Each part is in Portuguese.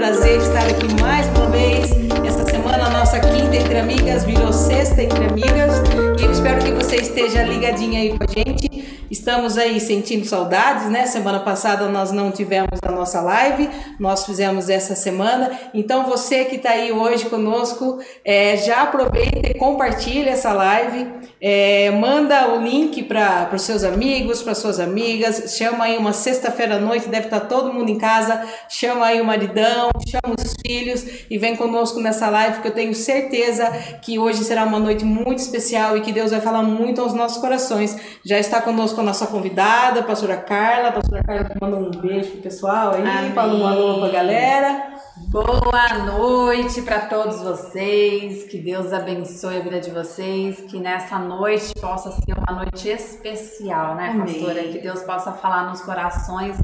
prazer estar aqui mais uma vez. Essa semana a nossa quinta entre amigas virou sexta entre amigas e eu espero que você esteja ligadinha aí com a gente. Estamos aí sentindo saudades, né? Semana passada nós não tivemos a nossa live, nós fizemos essa semana. Então você que está aí hoje conosco, é, já aproveita e compartilha essa live, é, manda o link para os seus amigos, para suas amigas, chama aí uma sexta-feira à noite, deve estar tá todo mundo em casa, chama aí o maridão, chama os filhos e vem conosco nessa live que eu tenho certeza que hoje será uma noite muito especial e que Deus vai falar muito aos nossos corações. Já está conosco a nossa convidada, a pastora Carla. A pastora Carla manda um beijo pro pessoal aí, Amém. fala um alô pra galera. Boa noite para todos vocês, que Deus abençoe a vida de vocês, que nessa noite possa ser uma noite especial, né, Amém. pastora? Que Deus possa falar nos corações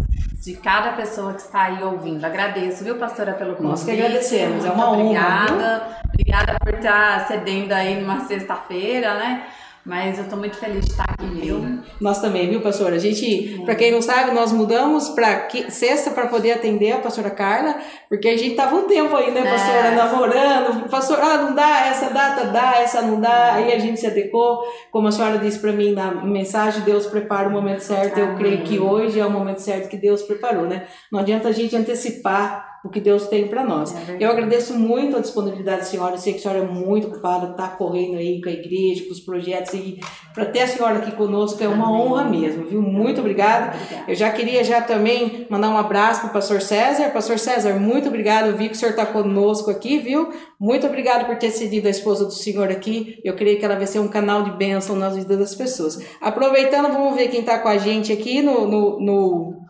de cada pessoa que está aí ouvindo. Agradeço, viu, pastora, pelo convite. Nós que agradecemos, é uma obrigada. honra. Obrigada por estar cedendo aí numa sexta-feira, né? Mas eu tô muito feliz de estar aqui, viu? Nós também, viu, pastora? A gente, para quem não sabe, nós mudamos para sexta para poder atender a pastora Carla, porque a gente tava um tempo aí, né, pastora, é. namorando. Pastor, ah, não dá, essa data dá, essa não dá. Aí a gente se adequou. Como a senhora disse para mim na mensagem, Deus prepara o momento certo. Eu creio que hoje é o momento certo que Deus preparou, né? Não adianta a gente antecipar o que Deus tem para nós. É eu agradeço muito a disponibilidade da senhora, eu sei que a senhora é muito ocupada, está correndo aí com a igreja, com os projetos, e para ter a senhora aqui conosco é uma Amém. honra mesmo, viu? Muito obrigada. Eu já queria já também mandar um abraço para o pastor César. Pastor César, muito obrigado, eu vi que o senhor está conosco aqui, viu? Muito obrigado por ter cedido a esposa do senhor aqui. Eu creio que ela vai ser um canal de bênção nas vidas das pessoas. Aproveitando, vamos ver quem está com a gente aqui no, no, no...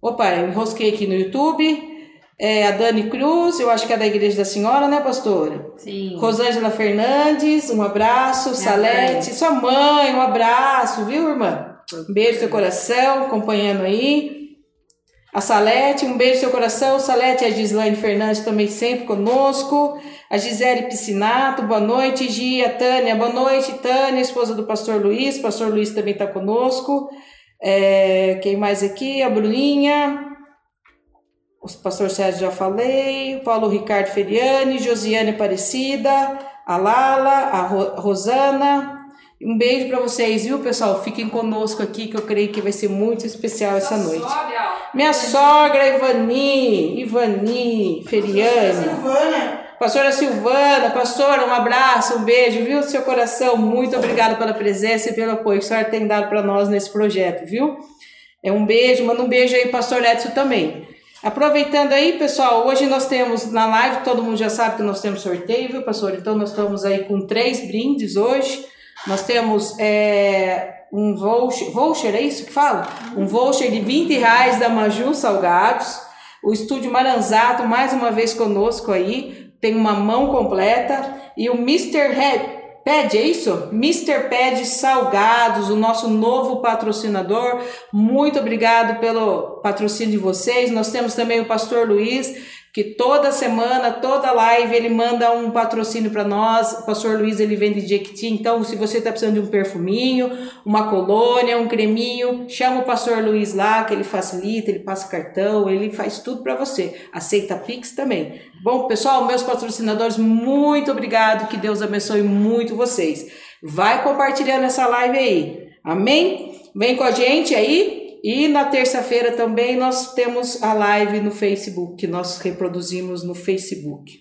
Opa, eu enrosquei aqui no YouTube é, a Dani Cruz, eu acho que é da Igreja da Senhora, né, pastora? Sim. Rosângela Fernandes, um abraço. Minha Salete, mãe. sua mãe, um abraço, viu, irmã? Um beijo no seu coração, acompanhando aí. A Salete, um beijo no seu coração. Salete e a Gislaine Fernandes também sempre conosco. A Gisele Piscinato, boa noite. Gia, Tânia, boa noite. Tânia, esposa do pastor Luiz. Pastor Luiz também está conosco. É, quem mais aqui? A Bruninha. O pastor Sérgio já falei, Paulo Ricardo Feriani, Josiane Aparecida, a Lala, a Rosana. Um beijo para vocês, viu, pessoal? Fiquem conosco aqui, que eu creio que vai ser muito especial essa noite. Minha sogra, Ivani, Ivani Feriani. Silvana. Pastora Silvana, pastora, um abraço, um beijo, viu, seu coração? Muito obrigada pela presença e pelo apoio que a senhora tem dado para nós nesse projeto, viu? É um beijo, manda um beijo aí, pastor Edson também. Aproveitando aí, pessoal, hoje nós temos na live, todo mundo já sabe que nós temos sorteio, viu, pastor? Então nós estamos aí com três brindes hoje. Nós temos é, um voucher, voucher, é isso que fala? Um voucher de 20 reais da Maju Salgados. O estúdio Maranzato, mais uma vez conosco aí, tem uma mão completa. E o Mr. Head, Ped, é isso? Mr. Ped Salgados, o nosso novo patrocinador. Muito obrigado pelo patrocínio de vocês. Nós temos também o Pastor Luiz, que toda semana, toda live, ele manda um patrocínio para nós. O pastor Luiz, ele vende Jequiti. Então, se você está precisando de um perfuminho, uma colônia, um creminho, chama o pastor Luiz lá, que ele facilita, ele passa cartão, ele faz tudo para você. Aceita Pix também. Bom, pessoal, meus patrocinadores, muito obrigado. Que Deus abençoe muito vocês. Vai compartilhando essa live aí. Amém? Vem com a gente aí. E na terça-feira também nós temos a live no Facebook, que nós reproduzimos no Facebook.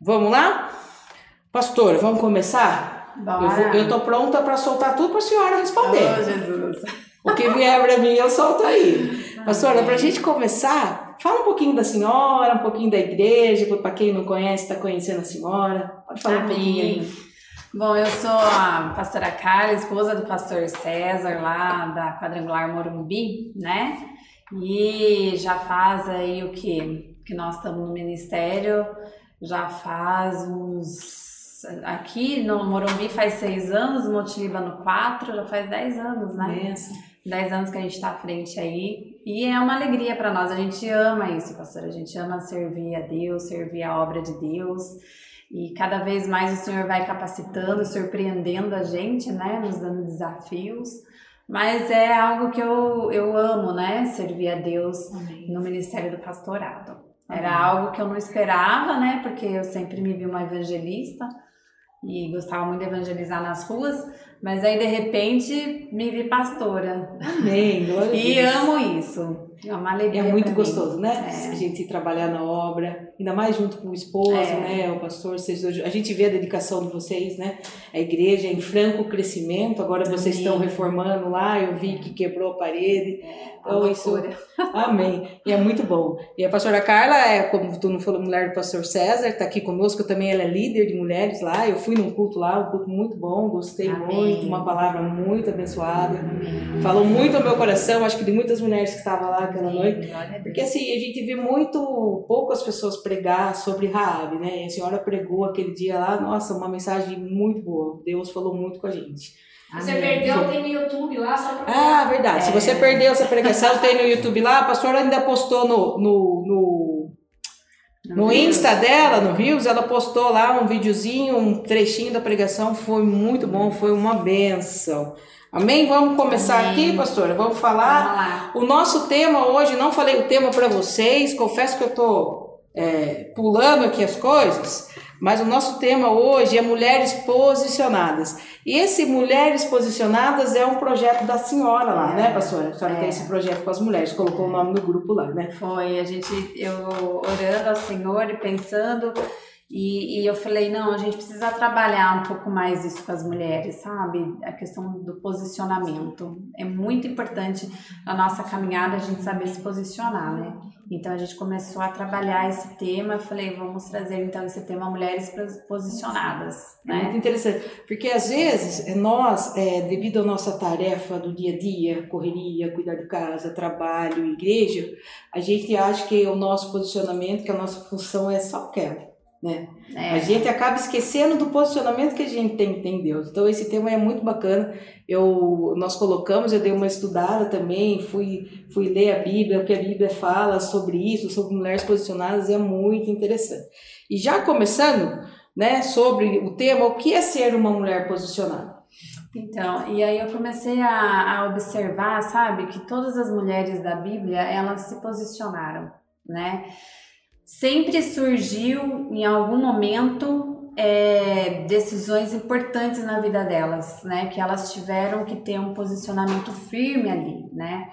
Vamos lá? Pastor, vamos começar? Bora. Eu, estou pronta para soltar tudo para a senhora responder. Oh, Jesus. O que vier para mim, eu solto aí. Pastora, para a gente começar, fala um pouquinho da senhora, um pouquinho da igreja, para quem não conhece, está conhecendo a senhora. Pode falar Amém. um pouquinho aí. Bom, eu sou a pastora Carla, esposa do pastor César, lá da Quadrangular Morumbi, né? E já faz aí o que? Que nós estamos no ministério, já faz uns. Aqui no Morumbi faz seis anos, no quatro, já faz dez anos, né? Isso. Dez anos que a gente está à frente aí. E é uma alegria para nós, a gente ama isso, pastora. A gente ama servir a Deus, servir a obra de Deus. E cada vez mais o Senhor vai capacitando, surpreendendo a gente, né? Nos dando desafios. Mas é algo que eu, eu amo, né? Servir a Deus Amém. no ministério do pastorado. Era uhum. algo que eu não esperava, né? Porque eu sempre me vi uma evangelista e gostava muito de evangelizar nas ruas, mas aí de repente me vi pastora. Amém. e amo isso. É uma alegria. É muito gostoso, né? É. A gente trabalhar na obra, ainda mais junto com o esposo, é. né? O pastor, vocês A gente vê a dedicação de vocês, né? A igreja é em franco crescimento, agora vocês Amém. estão reformando lá, eu vi que quebrou a parede. É, então, isso. Amém. E é muito bom. E a pastora Carla é, como tu não falou, mulher do pastor César, está aqui conosco também, ela é líder de mulheres lá. Eu fui num culto lá, um culto muito bom, gostei Amém. muito, uma palavra muito abençoada. Amém. Falou muito ao meu coração, acho que de muitas mulheres que estavam lá aquela noite. Porque assim, a gente vê muito poucas pessoas pregar sobre Raab, né? E a senhora pregou aquele dia lá, nossa, uma mensagem muito boa. Deus falou muito com a gente. Você perdeu, tem no YouTube lá, só pra Ah, verdade. É. Se você perdeu essa pregação, tem no YouTube lá. A pastora ainda postou no, no, no, no Insta dela, no Rios, ela postou lá um videozinho, um trechinho da pregação. Foi muito bom, foi uma benção. Amém? Vamos começar Amém. aqui, pastora? Vamos falar. Vamos o nosso tema hoje, não falei o tema para vocês, confesso que eu tô é, pulando aqui as coisas, mas o nosso tema hoje é mulheres posicionadas. E esse Mulheres Posicionadas é um projeto da senhora lá, é, né, pastora? A senhora é. tem esse projeto com as mulheres, colocou o nome no grupo lá, né? Foi, a gente, eu orando ao Senhor e pensando e, e, eu falei, não, a gente precisa trabalhar um pouco mais isso com as mulheres, sabe? A questão do posicionamento. É muito importante na nossa caminhada a gente saber se posicionar, né? Então a gente começou a trabalhar esse tema. Eu falei, vamos trazer então esse tema mulheres posicionadas, né? Muito interessante, porque às vezes nós, é, devido à nossa tarefa do dia a dia, correria, cuidar de casa, trabalho, igreja, a gente acha que o nosso posicionamento, que a nossa função é só aquela. Né? É. A gente acaba esquecendo do posicionamento que a gente tem, tem em Deus. Então esse tema é muito bacana. Eu nós colocamos, eu dei uma estudada também, fui fui ler a Bíblia, o que a Bíblia fala sobre isso, sobre mulheres posicionadas, é muito interessante. E já começando, né, sobre o tema, o que é ser uma mulher posicionada? Então, e aí eu comecei a, a observar, sabe, que todas as mulheres da Bíblia, elas se posicionaram, né? Sempre surgiu em algum momento é, decisões importantes na vida delas, né? Que elas tiveram que ter um posicionamento firme ali, né?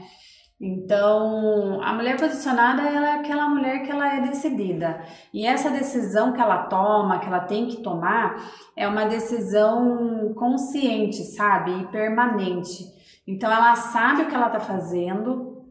Então, a mulher posicionada ela é aquela mulher que ela é decidida. E essa decisão que ela toma, que ela tem que tomar, é uma decisão consciente, sabe? E permanente. Então, ela sabe o que ela está fazendo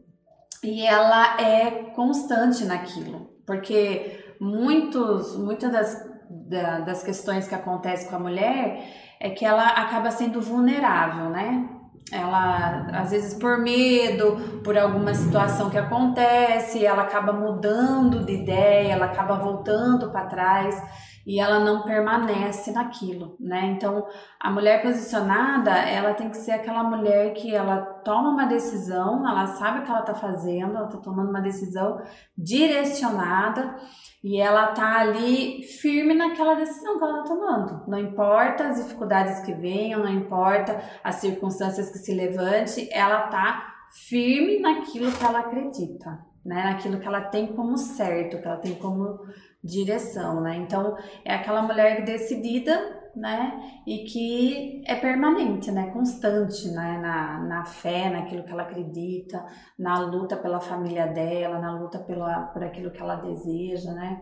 e ela é constante naquilo porque muitos, muitas das, das questões que acontecem com a mulher é que ela acaba sendo vulnerável, né? Ela, às vezes, por medo, por alguma situação que acontece, ela acaba mudando de ideia, ela acaba voltando para trás e ela não permanece naquilo, né? Então, a mulher posicionada, ela tem que ser aquela mulher que ela toma uma decisão, ela sabe o que ela tá fazendo, ela tá tomando uma decisão direcionada e ela tá ali firme naquela decisão que ela tá tomando. Não importa as dificuldades que venham, não importa as circunstâncias que se levante, ela tá firme naquilo que ela acredita, né? Naquilo que ela tem como certo, que ela tem como direção, né? Então é aquela mulher decidida, né? E que é permanente, né? Constante, né? Na, na fé, naquilo que ela acredita, na luta pela família dela, na luta pela, por aquilo que ela deseja, né?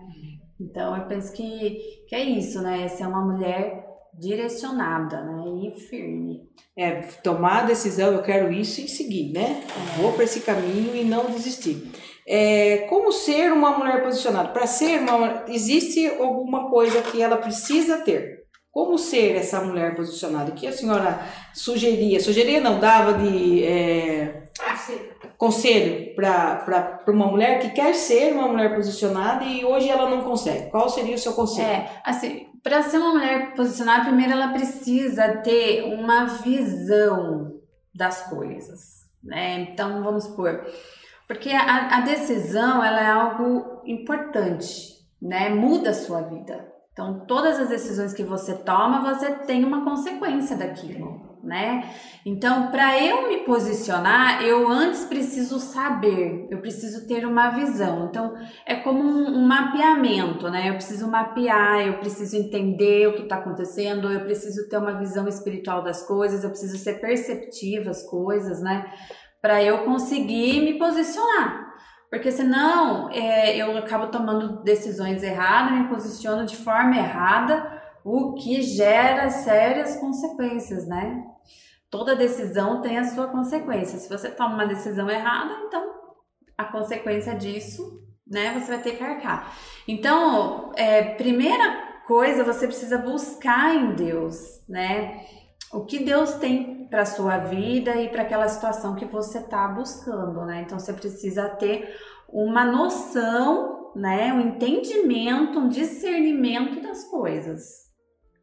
Então eu penso que, que é isso, né? Essa é uma mulher direcionada, né? E firme. É, tomar a decisão, eu quero isso e seguir, né? É. Vou para esse caminho e não desistir. É, como ser uma mulher posicionada? Para ser uma existe alguma coisa que ela precisa ter? Como ser essa mulher posicionada? O que a senhora sugeria? Sugeria não, dava de é, conselho para uma mulher que quer ser uma mulher posicionada e hoje ela não consegue. Qual seria o seu conselho? É, assim, para ser uma mulher posicionada, primeiro ela precisa ter uma visão das coisas. Né? Então, vamos supor porque a, a decisão ela é algo importante, né? Muda a sua vida. Então, todas as decisões que você toma, você tem uma consequência daquilo, né? Então, para eu me posicionar, eu antes preciso saber, eu preciso ter uma visão. Então, é como um, um mapeamento, né? Eu preciso mapear, eu preciso entender o que está acontecendo, eu preciso ter uma visão espiritual das coisas, eu preciso ser perceptiva às coisas, né? Para eu conseguir me posicionar. Porque senão é, eu acabo tomando decisões erradas, me posiciono de forma errada, o que gera sérias consequências, né? Toda decisão tem a sua consequência. Se você toma uma decisão errada, então a consequência disso, né, você vai ter que arcar. Então, é, primeira coisa, você precisa buscar em Deus, né? O que Deus tem para sua vida e para aquela situação que você está buscando, né? Então você precisa ter uma noção, né, um entendimento, um discernimento das coisas.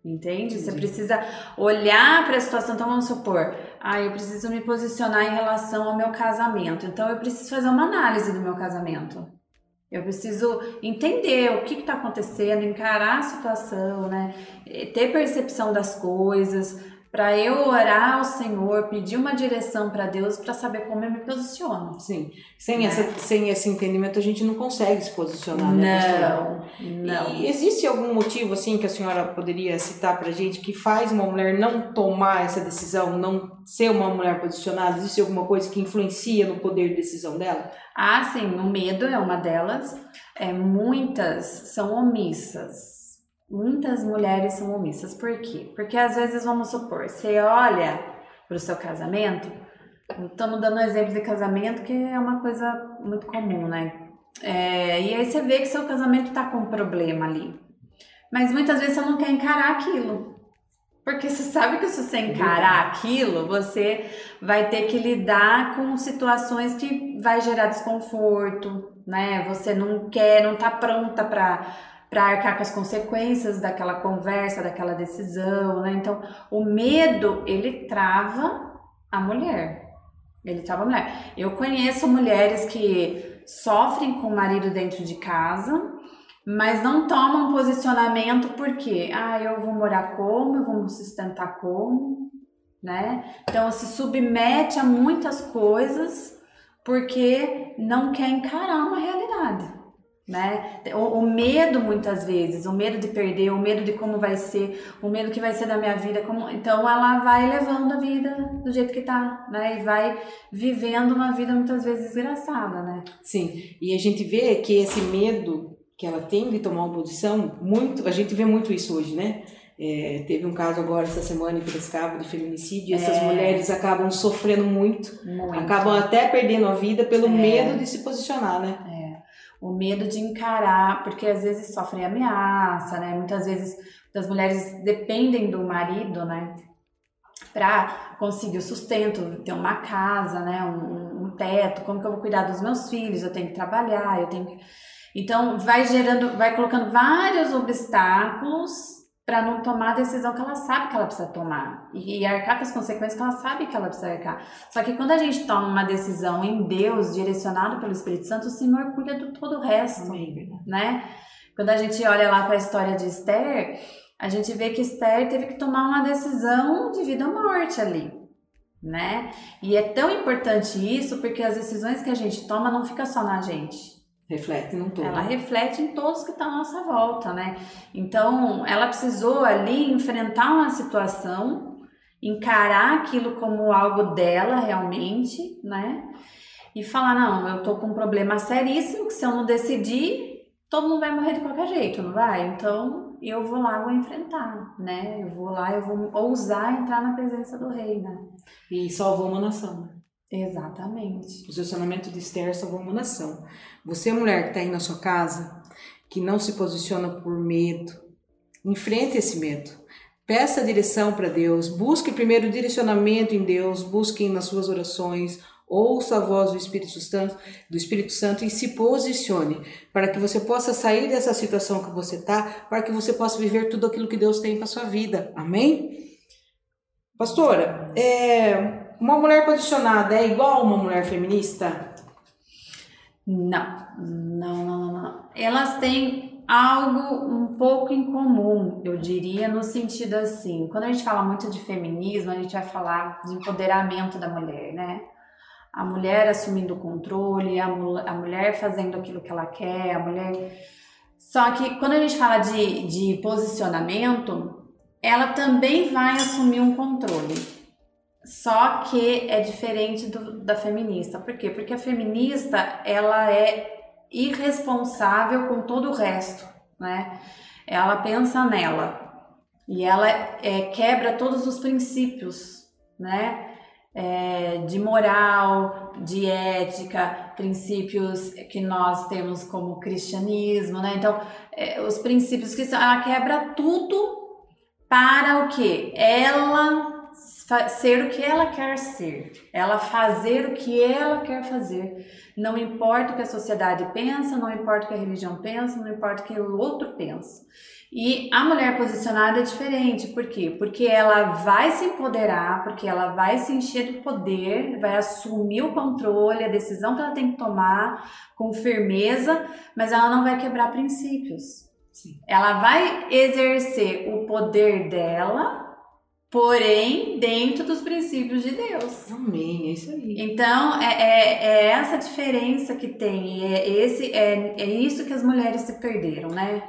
Entende? Você precisa olhar para a situação. Então, vamos supor, ah, eu preciso me posicionar em relação ao meu casamento. Então, eu preciso fazer uma análise do meu casamento. Eu preciso entender o que está acontecendo, encarar a situação, né? Ter percepção das coisas, para eu orar ao Senhor, pedir uma direção para Deus para saber como eu me posiciono. Sim. Sem, né? essa, sem esse entendimento a gente não consegue se posicionar, né, Não, não. E existe algum motivo assim que a senhora poderia citar para gente que faz uma mulher não tomar essa decisão, não ser uma mulher posicionada? Existe alguma coisa que influencia no poder de decisão dela? Ah, sim, o medo é uma delas. É, muitas são omissas Muitas mulheres são omissas. Por quê? Porque às vezes, vamos supor, você olha para o seu casamento, estamos dando um exemplo de casamento que é uma coisa muito comum, né? É, e aí você vê que seu casamento está com um problema ali. Mas muitas vezes você não quer encarar aquilo. Porque você sabe que se você encarar aquilo, você vai ter que lidar com situações que vai gerar desconforto, né? Você não quer, não tá pronta para para arcar com as consequências daquela conversa, daquela decisão, né? Então, o medo, ele trava a mulher. Ele trava a mulher. Eu conheço mulheres que sofrem com o marido dentro de casa, mas não tomam posicionamento porque, ah, eu vou morar como, eu vou me sustentar como, né? Então, se submete a muitas coisas porque não quer encarar uma realidade né? O, o, medo muitas vezes, o medo de perder, o medo de como vai ser, o medo que vai ser da minha vida, como então ela vai levando a vida do jeito que tá, né? E vai vivendo uma vida muitas vezes desgraçada, né? Sim. E a gente vê que esse medo que ela tem de tomar uma posição, muito, a gente vê muito isso hoje, né? É, teve um caso agora essa semana em Piracicaba de feminicídio e essas é. mulheres acabam sofrendo muito, muito, acabam até perdendo a vida pelo é. medo de se posicionar, né? O medo de encarar, porque às vezes sofrem ameaça, né? Muitas vezes as mulheres dependem do marido, né? Para conseguir o sustento, ter uma casa, né? Um, um, teto, como que eu vou cuidar dos meus filhos? Eu tenho que trabalhar, eu tenho que... Então, vai gerando, vai colocando vários obstáculos para não tomar a decisão que ela sabe que ela precisa tomar e, e, arcar com as consequências que ela sabe que ela precisa arcar. Só que quando a gente toma uma decisão em Deus, direcionado pelo Espírito Santo, o Senhor cuida de todo o resto, Amém. né? Quando a gente olha lá para a história de Esther, a gente vê que Esther teve que tomar uma decisão de vida ou morte ali, né? E é tão importante isso porque as decisões que a gente toma não fica só na gente. Reflete no todo. Ela reflete em todos que estão à nossa volta, né? Então, ela precisou ali enfrentar uma situação, encarar aquilo como algo dela realmente, né? E falar: não, eu tô com um problema seríssimo que se eu não decidir, todo mundo vai morrer de qualquer jeito, não vai? Então, eu vou lá, vou enfrentar, né? Eu vou lá, eu vou ousar entrar na presença do rei, né? E salvou uma nação, né? Exatamente. Posicionamento de Esther salvou uma nação. Você, mulher que está aí na sua casa, que não se posiciona por medo, enfrente esse medo. Peça direção para Deus, busque primeiro direcionamento em Deus, busque nas suas orações, ouça a voz do Espírito Santo, do Espírito Santo e se posicione para que você possa sair dessa situação que você está, para que você possa viver tudo aquilo que Deus tem para sua vida. Amém? Pastora, é, uma mulher posicionada é igual a uma mulher feminista? Não, não, não, não. Elas têm algo um pouco incomum, eu diria, no sentido assim, quando a gente fala muito de feminismo, a gente vai falar de empoderamento da mulher, né? A mulher assumindo o controle, a, a mulher fazendo aquilo que ela quer, a mulher. Só que quando a gente fala de, de posicionamento, ela também vai assumir um controle. Só que é diferente do, da feminista. Por quê? Porque a feminista, ela é irresponsável com todo o resto, né? Ela pensa nela e ela é, quebra todos os princípios, né? É, de moral, de ética, princípios que nós temos como cristianismo, né? Então, é, os princípios que ela quebra tudo para o que? Ela ser o que ela quer ser, ela fazer o que ela quer fazer. Não importa o que a sociedade pensa, não importa o que a religião pensa, não importa o que o outro pensa. E a mulher posicionada é diferente, por quê? Porque ela vai se empoderar, porque ela vai se encher de poder, vai assumir o controle, a decisão que ela tem que tomar com firmeza, mas ela não vai quebrar princípios. Sim. Ela vai exercer o poder dela porém dentro dos princípios de Deus. Amém, é isso aí. Então, é, é, é essa diferença que tem, é, esse, é, é isso que as mulheres se perderam, né?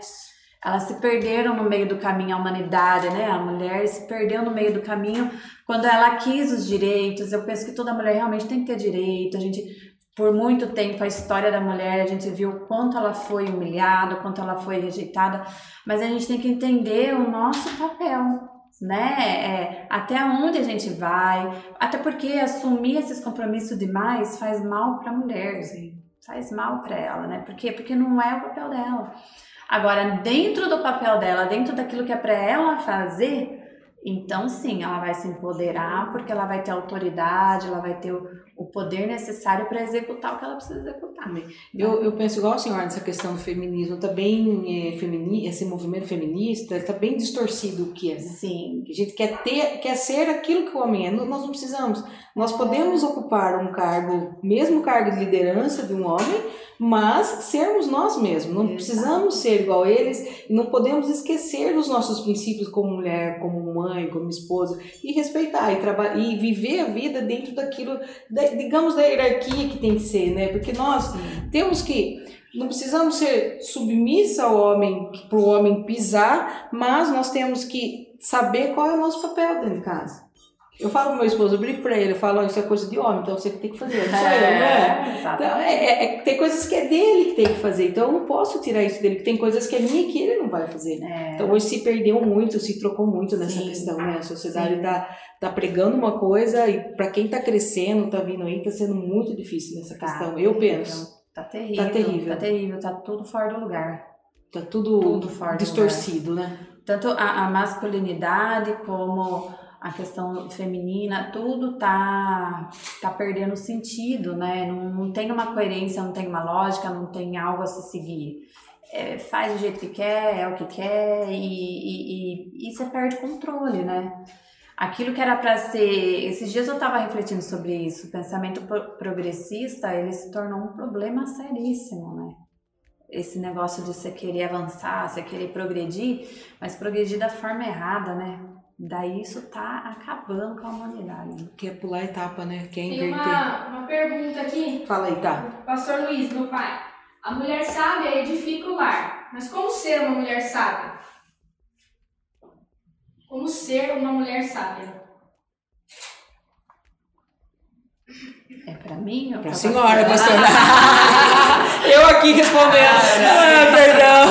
Elas se perderam no meio do caminho, a humanidade, né? A mulher se perdeu no meio do caminho quando ela quis os direitos. Eu penso que toda mulher realmente tem que ter direito. A gente, por muito tempo, a história da mulher, a gente viu o quanto ela foi humilhada, o quanto ela foi rejeitada. Mas a gente tem que entender o nosso papel né? É, até onde a gente vai, até porque assumir esses compromissos demais faz mal para a mulher, assim, faz mal para ela, né? Por quê? Porque não é o papel dela. Agora, dentro do papel dela, dentro daquilo que é para ela fazer, então sim, ela vai se empoderar porque ela vai ter autoridade, ela vai ter o poder necessário para executar o que ela precisa executar. Eu, eu penso igual a senhora nessa questão do feminismo, tá bem é, femini, esse movimento feminista está bem distorcido o que é. Né? Sim. A gente quer ter, quer ser aquilo que o homem é. Nós não precisamos. Nós podemos ocupar um cargo, mesmo cargo de liderança de um homem, mas sermos nós mesmos. Não precisamos ser igual a eles. Não podemos esquecer dos nossos princípios como mulher, como mãe, como esposa e respeitar e trabalhar e viver a vida dentro daquilo digamos, da hierarquia que tem que ser, né? Porque nós temos que não precisamos ser submissa ao homem para o homem pisar, mas nós temos que saber qual é o nosso papel dentro de casa. Eu falo com meu esposo, eu brinco pra ele, eu falo, isso é coisa de homem, então você que tem que fazer, não sou é, eu, né? Então, é, é, é, tem coisas que é dele que tem que fazer, então eu não posso tirar isso dele, tem coisas que é minha que ele não vai fazer. É. Então hoje se perdeu muito, se trocou muito nessa Sim. questão, né? A sociedade está tá pregando uma coisa e para quem tá crescendo, tá vindo aí, tá sendo muito difícil nessa tá, questão, eu penso. Tá terrível, tá terrível, tá terrível, tá tudo fora do lugar. Tá tudo, tudo fora distorcido, né? Tanto a, a masculinidade como a questão feminina, tudo tá, tá perdendo sentido, né? Não, não tem uma coerência, não tem uma lógica, não tem algo a se seguir. É, faz do jeito que quer, é o que quer, e, e, e, e você perde controle, né? Aquilo que era para ser. Esses dias eu estava refletindo sobre isso. O pensamento progressista ele se tornou um problema seríssimo, né? Esse negócio de você querer avançar, você querer progredir, mas progredir da forma errada, né? Daí isso tá acabando com a humanidade. Quer pular etapa, né? Quer inverter. Tem uma, uma pergunta aqui. Fala aí, tá. Pastor Luiz, meu pai. A mulher sábia edifica o lar. Mas como ser uma mulher sábia? Como ser uma mulher sábia? É pra mim ou pra, pra senhora, pastora? Eu aqui respondendo. Ah, perdão.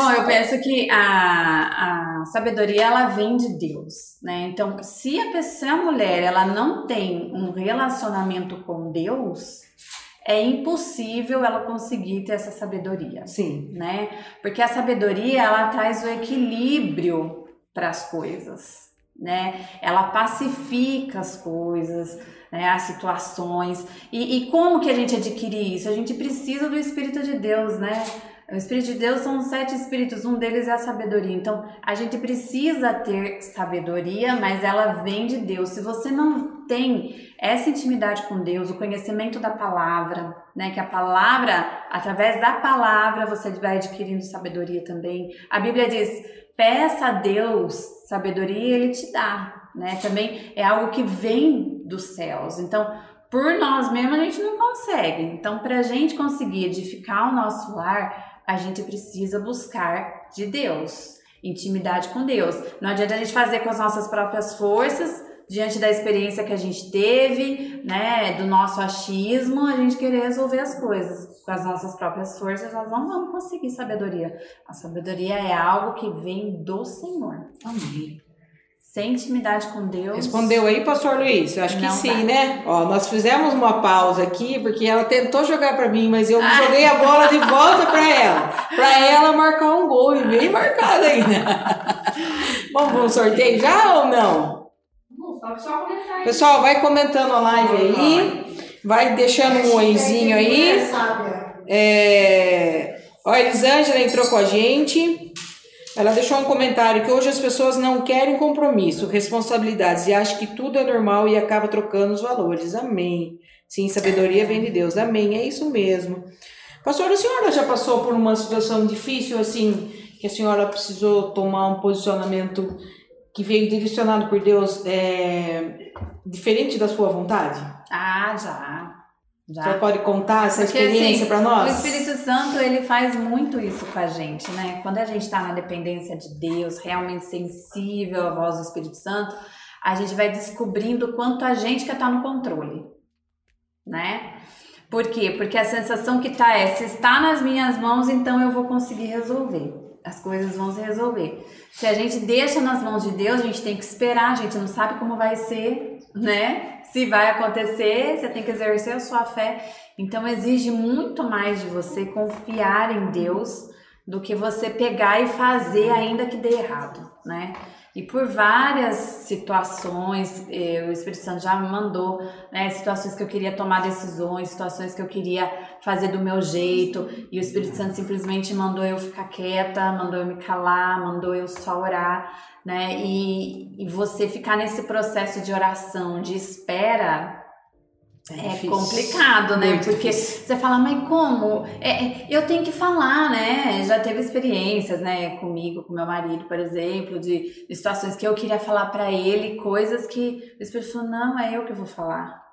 Bom, eu penso que a, a sabedoria ela vem de Deus, né? Então, se a pessoa, a mulher, ela não tem um relacionamento com Deus, é impossível ela conseguir ter essa sabedoria. Sim. Né? Porque a sabedoria, ela traz o equilíbrio para as coisas, né? Ela pacifica as coisas, né? As situações. E, e como que a gente adquire isso? A gente precisa do Espírito de Deus, né? O Espírito de Deus são sete espíritos, um deles é a sabedoria. Então, a gente precisa ter sabedoria, mas ela vem de Deus. Se você não tem essa intimidade com Deus, o conhecimento da palavra, né, que a palavra, através da palavra, você vai adquirindo sabedoria também. A Bíblia diz: peça a Deus sabedoria ele te dá, né? Também é algo que vem dos céus. Então, por nós mesmos a gente não consegue. Então, para a gente conseguir edificar o nosso lar, a gente precisa buscar de Deus, intimidade com Deus. Não adianta a gente fazer com as nossas próprias forças, diante da experiência que a gente teve, né, do nosso achismo, a gente querer resolver as coisas com as nossas próprias forças, nós não vamos conseguir sabedoria. A sabedoria é algo que vem do Senhor. Amém. Sem intimidade com Deus. Respondeu aí, pastor Luiz? Eu acho que Não sim, vai. né? Ó, nós fizemos uma pausa aqui, porque ela tentou jogar pra mim, mas eu Ah. joguei a bola de volta pra ela. Pra ela marcar um gol, e bem marcado ainda. Vamos pro sorteio já ou não? Não, só só comentar aí. Pessoal, vai comentando a live aí. Vai deixando um oizinho aí. É... Ó, a Elisângela entrou com a gente. Ela deixou um comentário que hoje as pessoas não querem compromisso, responsabilidades e acham que tudo é normal e acaba trocando os valores. Amém. Sim, sabedoria vem de Deus. Amém. É isso mesmo. Pastora, a senhora já passou por uma situação difícil assim, que a senhora precisou tomar um posicionamento que veio direcionado por Deus é, diferente da sua vontade? Ah, já. Já. Senhora pode contar essa Porque, experiência assim, para nós? O Espírito Santo, ele faz muito isso com a gente, né? Quando a gente está na dependência de Deus, realmente sensível à voz do Espírito Santo, a gente vai descobrindo quanto a gente quer estar no controle, né? Por quê? Porque a sensação que tá é, se está nas minhas mãos, então eu vou conseguir resolver. As coisas vão se resolver. Se a gente deixa nas mãos de Deus, a gente tem que esperar, a gente não sabe como vai ser, né? Se vai acontecer, você tem que exercer a sua fé. Então exige muito mais de você confiar em Deus do que você pegar e fazer ainda que dê errado, né? E por várias situações, eh, o Espírito Santo já me mandou, né? Situações que eu queria tomar decisões, situações que eu queria fazer do meu jeito, e o Espírito Santo simplesmente mandou eu ficar quieta, mandou eu me calar, mandou eu só orar, né? E, e você ficar nesse processo de oração, de espera, é difícil. complicado, né? Muito Porque difícil. você fala, mas como? É, é, eu tenho que falar, né? Já teve experiências, né, comigo, com meu marido, por exemplo, de, de situações que eu queria falar pra ele, coisas que o Espírito falou, não, é eu que vou falar.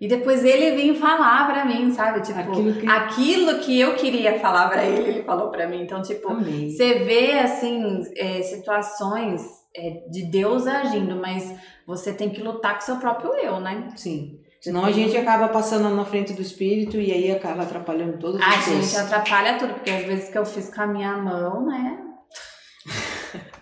E depois ele vinha falar pra mim, sabe? Tipo, Aquilo que- aquilo que eu queria falar pra ele, ele falou pra mim. Então, tipo, Amém. você vê, assim, é, situações é, de Deus agindo, mas você tem que lutar com o seu próprio eu, né? Sim. Senão a gente acaba passando na frente do espírito e aí acaba atrapalhando todas A gente atrapalha tudo, porque às vezes que eu fiz com a minha mão, né?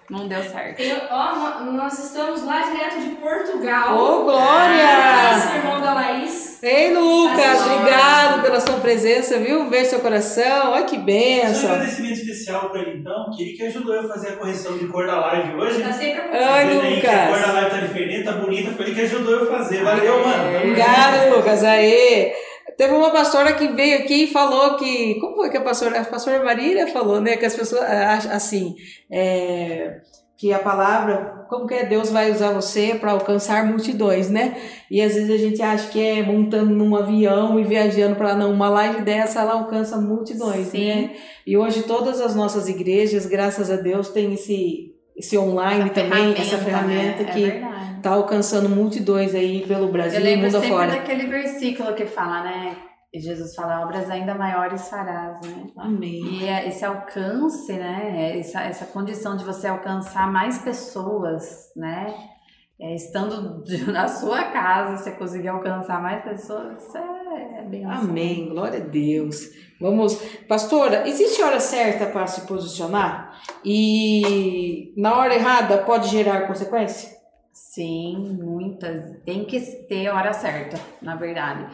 Não deu certo. Eu- ó, nó- nós estamos lá direto de Portugal. Ô, Ah, Glória! esse irmão da Laís. Ei, Lucas, Pastor. obrigado pela sua presença, viu? Um beijo no seu coração. Olha que Só um benção. agradecimento especial pra ele, então, que ele que ajudou eu a fazer a correção de cor da live hoje. Tá sempre Ai, Tá que a cor da Lucas. live tá diferente, tá bonita, foi ele que ajudou eu a fazer. Valeu, mano. Tamo junto. Obrigado, Lucas. Aê. Teve uma pastora que veio aqui e falou que. Como foi que a pastora. A pastora Marília falou, né? Que as pessoas acham assim. é, que a palavra. Como que é? Deus vai usar você para alcançar multidões, né? E às vezes a gente acha que é montando num avião e viajando para não. Uma live dessa ela alcança multidões, Sim. né? E hoje todas as nossas igrejas, graças a Deus, tem esse, esse online também, essa ferramenta né? que É tá alcançando multidões aí pelo Brasil Eu e lembro mundo afora. daquele versículo que fala, né? E Jesus fala, obras ainda maiores farás, né? Amém. E é esse alcance, né? Essa, essa condição de você alcançar mais pessoas, né? É, estando na sua casa, você conseguir alcançar mais pessoas, isso é bem Amém. Glória a Deus. Vamos, pastora, existe hora certa para se posicionar? E na hora errada pode gerar consequência? Sim, muitas. Tem que ter hora certa, na verdade.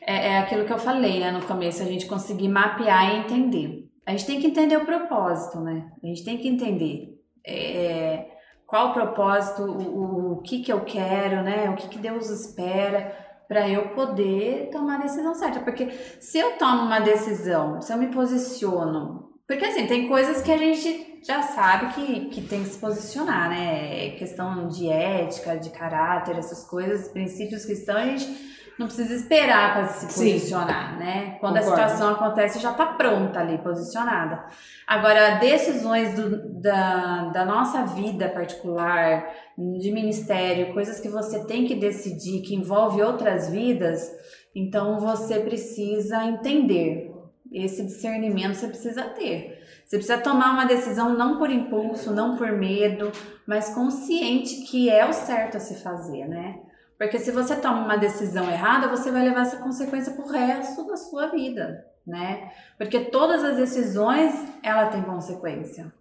É, é aquilo que eu falei, né, no começo, a gente conseguir mapear e entender. A gente tem que entender o propósito, né? A gente tem que entender é, qual o propósito, o, o, o que que eu quero, né? O que que Deus espera para eu poder tomar a decisão certa. Porque se eu tomo uma decisão, se eu me posiciono Porque assim, tem coisas que a gente já sabe que, que tem que se posicionar, né? Questão de ética, de caráter, essas coisas, princípios cristãos, a gente não precisa esperar para se Sim. posicionar, né? Quando Concordo. a situação acontece, já tá pronta ali, posicionada. Agora, decisões do- da, da nossa vida particular, de ministério, coisas que você tem que decidir, que envolve outras vidas, então você precisa entender. Esse discernimento você precisa ter. Você precisa tomar uma decisão não por impulso, não por medo, mas consciente que é o certo a se fazer, né? Porque se você toma uma decisão errada, você vai levar essa consequência pro resto da sua vida, né? Porque todas as decisões, ela tem consequência.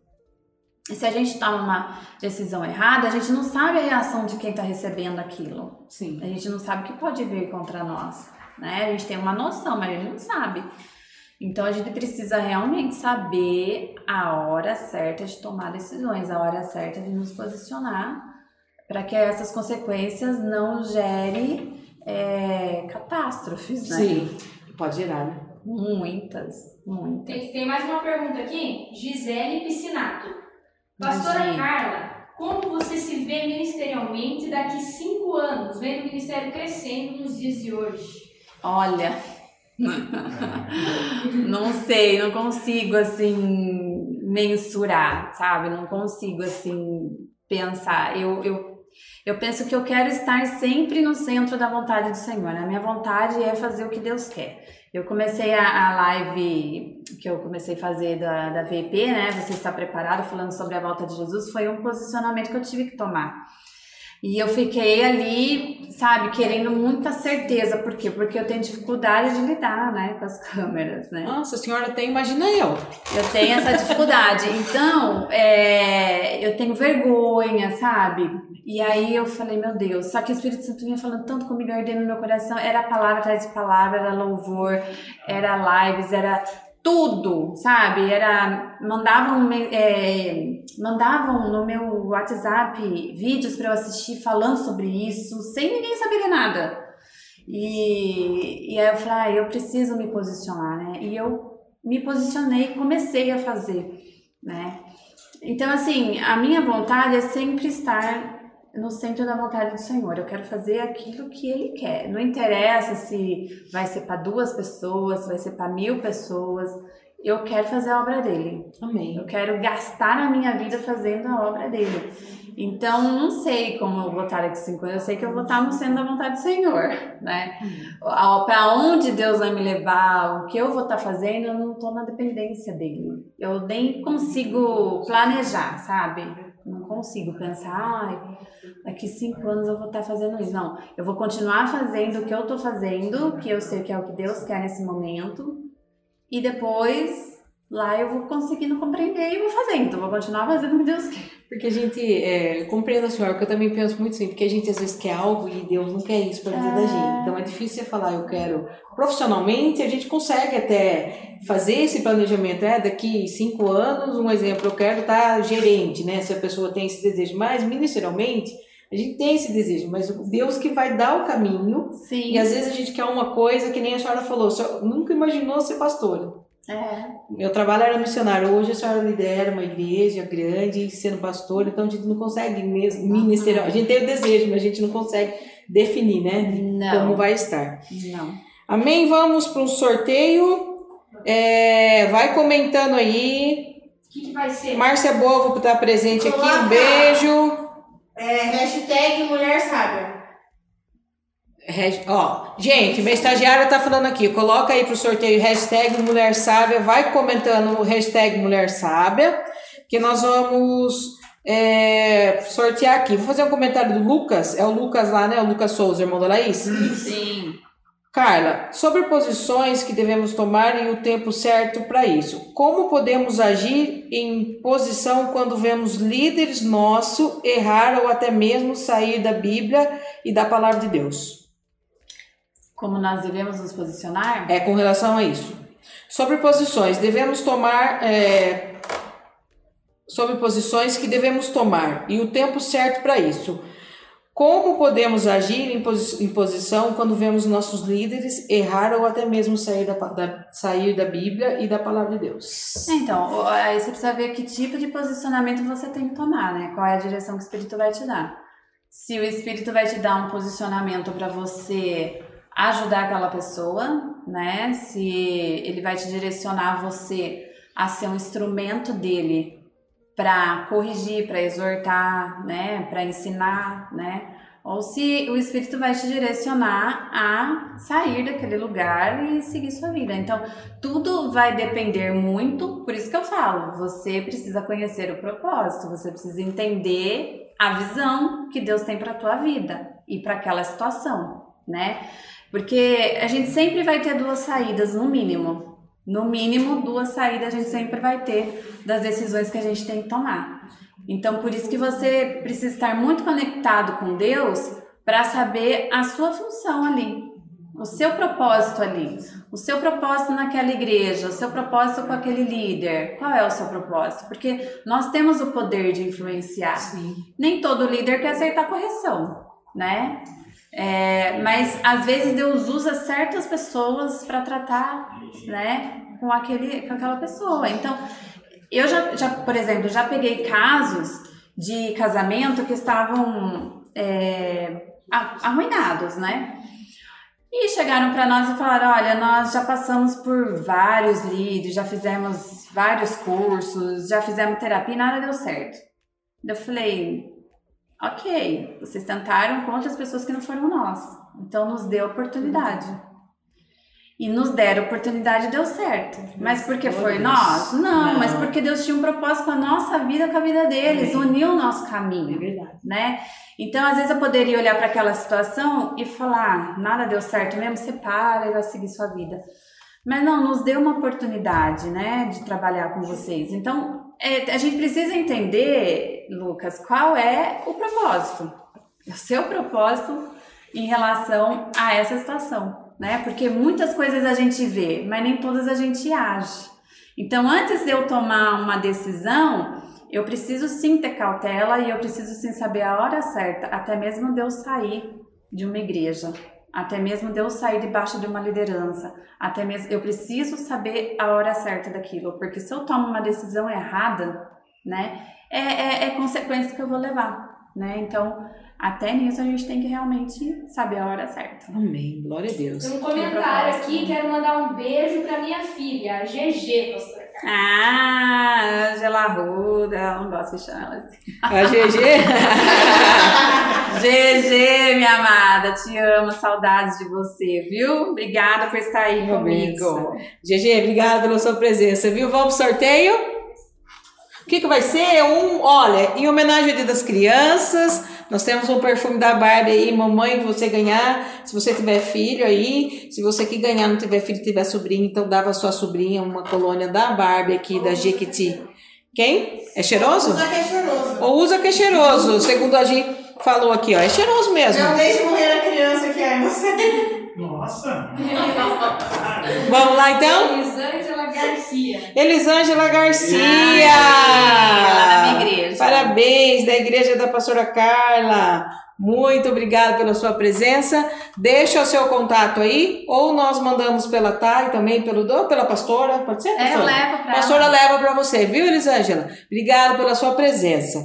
E se a gente toma uma decisão errada, a gente não sabe a reação de quem está recebendo aquilo. Sim. A gente não sabe o que pode vir contra nós, né? A gente tem uma noção, mas a gente não sabe. Então a gente precisa realmente saber a hora certa de tomar decisões, a hora certa de nos posicionar para que essas consequências não gerem é, catástrofes, né? Sim. Pode gerar, né? Muitas, muitas. Tem, tem mais uma pergunta aqui. Gisele Piscinato. Pastora Imagine. Carla, como você se vê ministerialmente daqui cinco anos, vendo o ministério crescendo nos dias de hoje? Olha, não sei, não consigo assim mensurar, sabe? Não consigo assim pensar. Eu, eu, eu penso que eu quero estar sempre no centro da vontade do Senhor. A minha vontade é fazer o que Deus quer. Eu comecei a, a live que eu comecei a fazer da, da VP, né? Você está preparado? Falando sobre a volta de Jesus, foi um posicionamento que eu tive que tomar. E eu fiquei ali, sabe, querendo muita certeza. Por quê? Porque eu tenho dificuldade de lidar, né, com as câmeras, né? Nossa, a senhora tem, imagina eu. Eu tenho essa dificuldade. Então, é, eu tenho vergonha, sabe? E aí eu falei, meu Deus, só que o Espírito Santo vinha falando tanto comigo, ardendo no meu coração. Era palavra atrás de palavra, era louvor, era lives, era tudo, sabe? Era mandavam é, mandavam no meu WhatsApp vídeos para eu assistir falando sobre isso, sem ninguém saber de nada. E, e aí eu falei, ah, eu preciso me posicionar, né? E eu me posicionei comecei a fazer, né? Então, assim, a minha vontade é sempre estar no centro da vontade do Senhor. Eu quero fazer aquilo que Ele quer. Não interessa se vai ser para duas pessoas, se vai ser para mil pessoas. Eu quero fazer a obra dele. Amém. Eu quero gastar a minha vida fazendo a obra dele. Então, não sei como eu vou estar daqui cinco anos. Eu sei que eu vou estar no centro da vontade do Senhor, né? Para onde Deus vai me levar, o que eu vou estar fazendo, eu não estou na dependência dele. Eu nem consigo planejar, sabe? Não consigo pensar, ai, daqui cinco anos eu vou estar fazendo isso. Não, eu vou continuar fazendo o que eu estou fazendo, que eu sei que é o que Deus quer nesse momento, e depois lá eu vou conseguindo compreender e vou fazendo. Vou continuar fazendo o que Deus quer. Porque a gente é, compreende a senhora, que eu também penso muito assim, porque a gente às vezes quer algo e Deus não quer isso pra vida da É. gente. Então é difícil você falar, eu quero. Profissionalmente, a gente consegue até fazer esse planejamento, é, daqui cinco anos, um exemplo, eu quero estar gerente, né? Se a pessoa tem esse desejo, mas ministerialmente, a gente tem esse desejo, mas Deus que vai dar o caminho, Sim. e às vezes a gente quer uma coisa que nem a senhora falou, só, nunca imaginou ser pastora. É. Meu trabalho era missionário. Hoje a senhora lidera uma igreja grande, sendo pastor, então a gente não consegue mesmo ministerial. A gente tem o desejo, mas a gente não consegue definir, né? Como Não. vai estar. Não. Amém? Vamos para um sorteio. É, vai comentando aí. O que, que vai ser? Márcia Bovo está presente aqui. Um Coloca. beijo. É, hashtag Mulher Sábia. Ó, gente, minha estagiária tá falando aqui, coloca aí pro sorteio hashtag Mulher Sábia, vai comentando o hashtag Mulher Sábia, que nós vamos é, sortear aqui. Vou fazer um comentário do Lucas, é o Lucas lá, né? O Lucas Souza, irmão da Laís. Sim. Carla, sobre posições que devemos tomar e o tempo certo para isso. Como podemos agir em posição quando vemos líderes nossos errar ou até mesmo sair da Bíblia e da palavra de Deus? Como nós devemos nos posicionar? É com relação a isso. Sobre posições, devemos tomar. é, sobre posições que devemos tomar e o tempo certo para isso. Como podemos agir em, posi em posição quando vemos nossos líderes errar ou até mesmo sair da, da, sair da Bíblia e da palavra de Deus? Então, aí você precisa ver que tipo de posicionamento você tem que tomar, né? Qual é a direção que o Espírito vai te dar. Se o Espírito vai te dar um posicionamento para você ajudar aquela pessoa, né? Se ele vai te direcionar você a ser um instrumento dele para corrigir, para exortar, né, para ensinar, né? Ou se o espírito vai te direcionar a sair daquele lugar e seguir sua vida. Então, tudo vai depender muito, por isso que eu falo, você precisa conhecer o propósito, você precisa entender a visão que Deus tem para tua vida e para aquela situação, né? Porque a gente sempre vai ter duas saídas no mínimo. No mínimo, duas saídas a gente sempre vai ter das decisões que a gente tem que tomar. Então, por isso que você precisa estar muito conectado com Deus para saber a sua função ali, o seu propósito ali, o seu propósito naquela igreja, o seu propósito com aquele líder. Qual é o seu propósito? Porque nós temos o poder de influenciar. Sim. Nem todo líder quer aceitar correção, né? É, mas às vezes Deus usa certas pessoas para tratar, né, com aquele, com aquela pessoa. Então, eu já, já, por exemplo, já peguei casos de casamento que estavam é, arruinados, né? E chegaram para nós e falaram: olha, nós já passamos por vários líderes, já fizemos vários cursos, já fizemos terapia e nada deu certo. Eu falei: ok, vocês tentaram com outras pessoas que não foram nós, então nos dê oportunidade. E nos deram oportunidade deu certo. Mas porque foi nós? Não, Não. mas porque Deus tinha um propósito com a nossa vida, com a vida deles, uniu o nosso caminho, verdade. né? Então, às vezes eu poderia olhar para aquela situação e falar, "Ah, nada deu certo mesmo, você para e vai seguir sua vida. Mas não, nos deu uma oportunidade, né, de trabalhar com vocês. Então, é, a gente precisa entender, Lucas, qual é o propósito, o seu propósito em relação a essa situação, né? Porque muitas coisas a gente vê, mas nem todas a gente age. Então, antes de eu tomar uma decisão, eu preciso sim ter cautela e eu preciso sim saber a hora certa, até mesmo de eu sair de uma igreja, até mesmo de eu sair debaixo de uma liderança, até mesmo eu preciso saber a hora certa daquilo, porque se eu tomo uma decisão errada, né, é, é, é consequência que eu vou levar, né? Então, até nisso a gente tem que realmente saber a hora certa. Amém. Glória a Deus. Tem um comentário aqui, quero mandar um beijo pra minha filha, a GG, pastora Carla. Ah, Angela ela não gosta que chama ela assim. A GG? GG, minha amada, te amo, saudades de você, viu? Obrigada por estar aí comigo. GG, obrigada pela sua presença, viu? Vamos pro sorteio? O que, que vai ser? Um, olha, em homenagem ao Dia das Crianças, nós temos um perfume da Barbie aí, mamãe, você ganhar. Se você tiver filho aí, se você que ganhar não tiver filho, tiver sobrinho, então dava a sua sobrinha uma colônia da Barbie aqui, da Jequiti. Quem? É cheiroso? Usa que é cheiroso. Ou usa que é cheiroso, segundo a Gi falou aqui, ó. É cheiroso mesmo. Não deixe morrer a criança que é você. Nossa! Vamos lá então? Elisângela Garcia. Elisângela Garcia! Ela na minha igreja. Parabéns da igreja da pastora Carla. Muito obrigada pela sua presença. Deixa o seu contato aí, ou nós mandamos pela Thay também, pelo ou pela pastora, pode ser? É, eu pastora? levo pra pastora ela. leva para você, viu, Elisângela? Obrigada pela sua presença.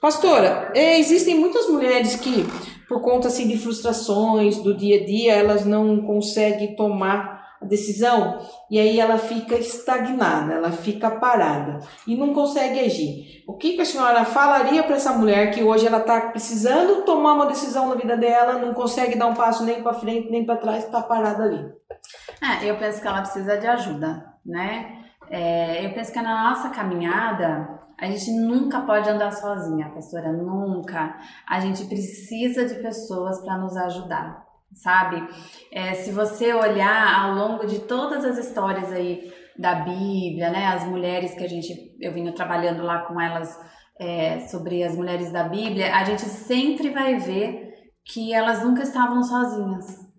Pastora, eh, existem muitas mulheres que, por conta assim, de frustrações do dia a dia, elas não conseguem tomar a decisão e aí ela fica estagnada, ela fica parada e não consegue agir. O que, que a senhora falaria para essa mulher que hoje ela está precisando tomar uma decisão na vida dela, não consegue dar um passo nem para frente nem para trás, está parada ali? É, eu penso que ela precisa de ajuda, né? É, eu penso que na nossa caminhada a gente nunca pode andar sozinha, pastora, nunca. A gente precisa de pessoas para nos ajudar, sabe? É, se você olhar ao longo de todas as histórias aí da Bíblia, né, as mulheres que a gente eu vinha trabalhando lá com elas é, sobre as mulheres da Bíblia, a gente sempre vai ver que elas nunca estavam sozinhas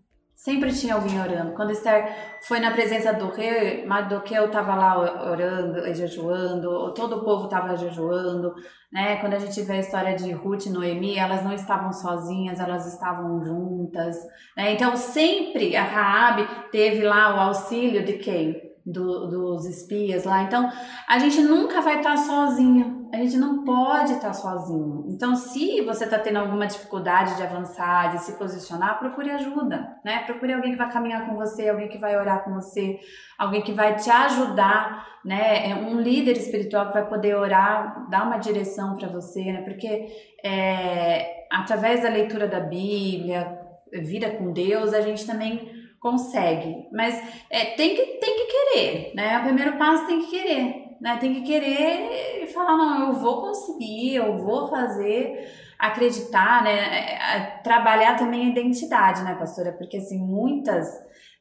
Sempre tinha alguém orando. Quando Esther foi na presença do rei, Mardoqueu estava lá orando, jejuando, todo o povo estava jejuando, né? Quando a gente vê a história de Ruth e Noemi, elas não estavam sozinhas, elas estavam juntas, né? Então sempre a Raabe teve lá o auxílio de quem? Do, dos espias lá. Então, a gente nunca vai estar sozinho. A gente não pode estar sozinho. Então, se você está tendo alguma dificuldade de avançar, de se posicionar, procure ajuda, né? Procure alguém que vai caminhar com você, alguém que vai orar com você, alguém que vai te ajudar, né? É um líder espiritual que vai poder orar, dar uma direção para você, né? Porque é, através da leitura da Bíblia, vida com Deus, a gente também consegue. Mas é, tem, que, tem que querer, né? O primeiro passo tem que querer, né? Tem que querer e falar, não, eu vou conseguir, eu vou fazer, acreditar, né? É, é, trabalhar também a identidade, né, pastora? Porque, assim, muitas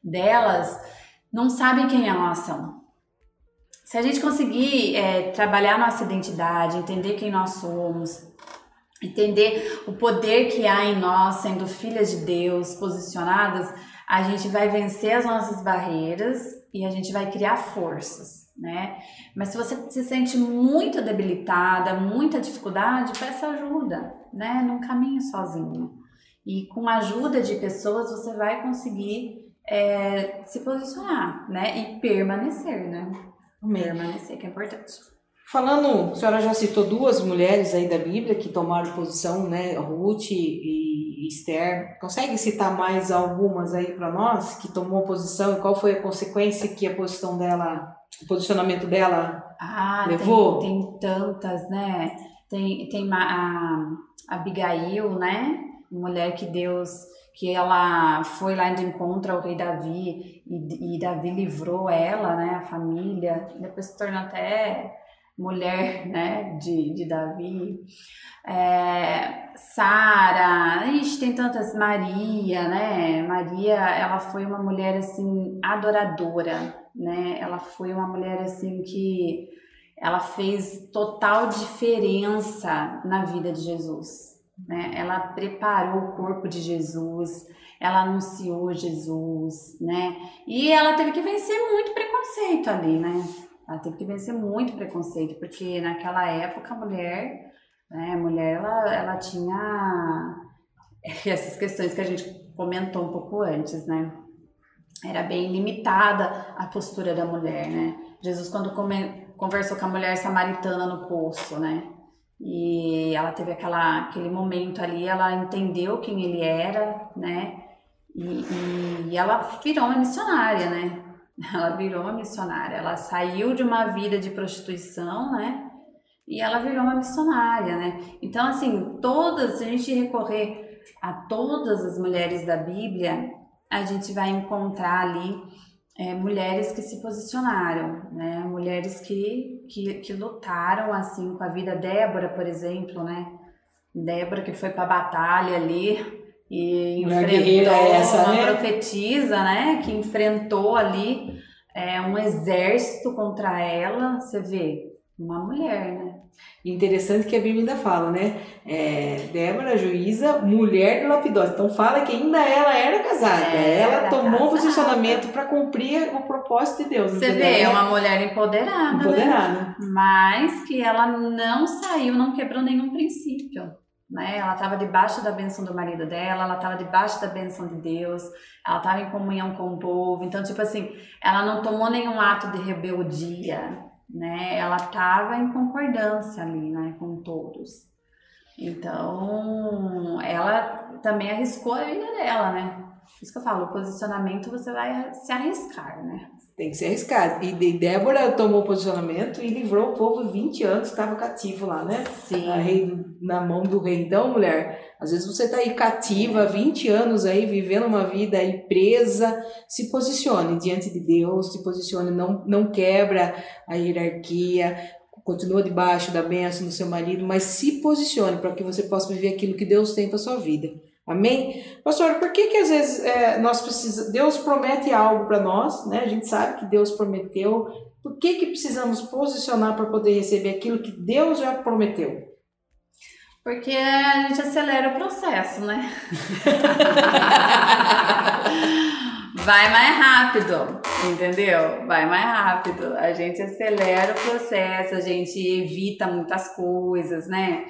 delas não sabem quem elas são. Se a gente conseguir é, trabalhar nossa identidade, entender quem nós somos, entender o poder que há em nós, sendo filhas de Deus, posicionadas, a gente vai vencer as nossas barreiras e a gente vai criar forças, né? Mas se você se sente muito debilitada, muita dificuldade, peça ajuda, né? Não caminhe sozinho. E com a ajuda de pessoas você vai conseguir é, se posicionar, né? E permanecer, né? Permanecer, que é importante. Falando, a senhora já citou duas mulheres aí da Bíblia que tomaram posição, né? Ruth e Esther, consegue citar mais algumas aí para nós que tomou posição e qual foi a consequência que a posição dela, o posicionamento dela ah, levou? Tem, tem tantas, né? Tem, tem a, a Abigail, né? Mulher que Deus que ela foi lá de encontro ao rei Davi e, e Davi livrou ela, né, a família, depois se tornou até mulher né, de, de Davi, é, Sara, tem tantas, Maria, né, Maria, ela foi uma mulher, assim, adoradora, né, ela foi uma mulher, assim, que ela fez total diferença na vida de Jesus, né, ela preparou o corpo de Jesus, ela anunciou Jesus, né, e ela teve que vencer muito preconceito ali, né, ela teve que vencer muito preconceito, porque naquela época a mulher, né, a mulher ela, ela tinha essas questões que a gente comentou um pouco antes, né? Era bem limitada a postura da mulher, né? Jesus quando come, conversou com a mulher samaritana no poço, né? E ela teve aquela, aquele momento ali, ela entendeu quem ele era, né? E, e, e ela virou uma missionária, né? Ela virou uma missionária. Ela saiu de uma vida de prostituição, né? E ela virou uma missionária, né? Então, assim, todas, se a gente recorrer a todas as mulheres da Bíblia, a gente vai encontrar ali é, mulheres que se posicionaram, né? Mulheres que, que, que lutaram, assim, com a vida. Débora, por exemplo, né? Débora que foi para a batalha ali, e enfrentou essa, uma né? profetisa, né, que enfrentou ali é, um exército contra ela, você vê, uma mulher, né? Interessante que a Bíblia ainda fala, né? É, Débora, juíza, mulher de Lapidós. Então fala que ainda ela era casada. É, ela tomou casada. posicionamento para cumprir o propósito de Deus. Você vê, é uma mulher empoderada. Né? Empoderada. Né? Mas que ela não saiu, não quebrou nenhum princípio né? Ela estava debaixo da bênção do marido dela, ela estava debaixo da bênção de Deus, ela estava em comunhão com o povo. Então, tipo assim, ela não tomou nenhum ato de rebeldia, né? Ela estava em concordância ali, né, com todos. Então, ela também arriscou a vida dela, né? Isso que eu falo, o posicionamento você vai se arriscar, né? Tem que se arriscar. E Débora tomou posicionamento e livrou o povo 20 anos, estava cativo lá, né? Sim. A rei, na mão do rei. Então, mulher, às vezes você está aí cativa, 20 anos aí, vivendo uma vida aí presa, se posicione diante de Deus, se posicione, não, não quebra a hierarquia, continua debaixo da bênção do seu marido, mas se posicione para que você possa viver aquilo que Deus tem para sua vida. Amém? Pastor, por que que às vezes é, nós precisamos, Deus promete algo para nós, né? A gente sabe que Deus prometeu. Por que que precisamos posicionar para poder receber aquilo que Deus já prometeu? Porque a gente acelera o processo, né? Vai mais rápido, entendeu? Vai mais rápido. A gente acelera o processo, a gente evita muitas coisas, né?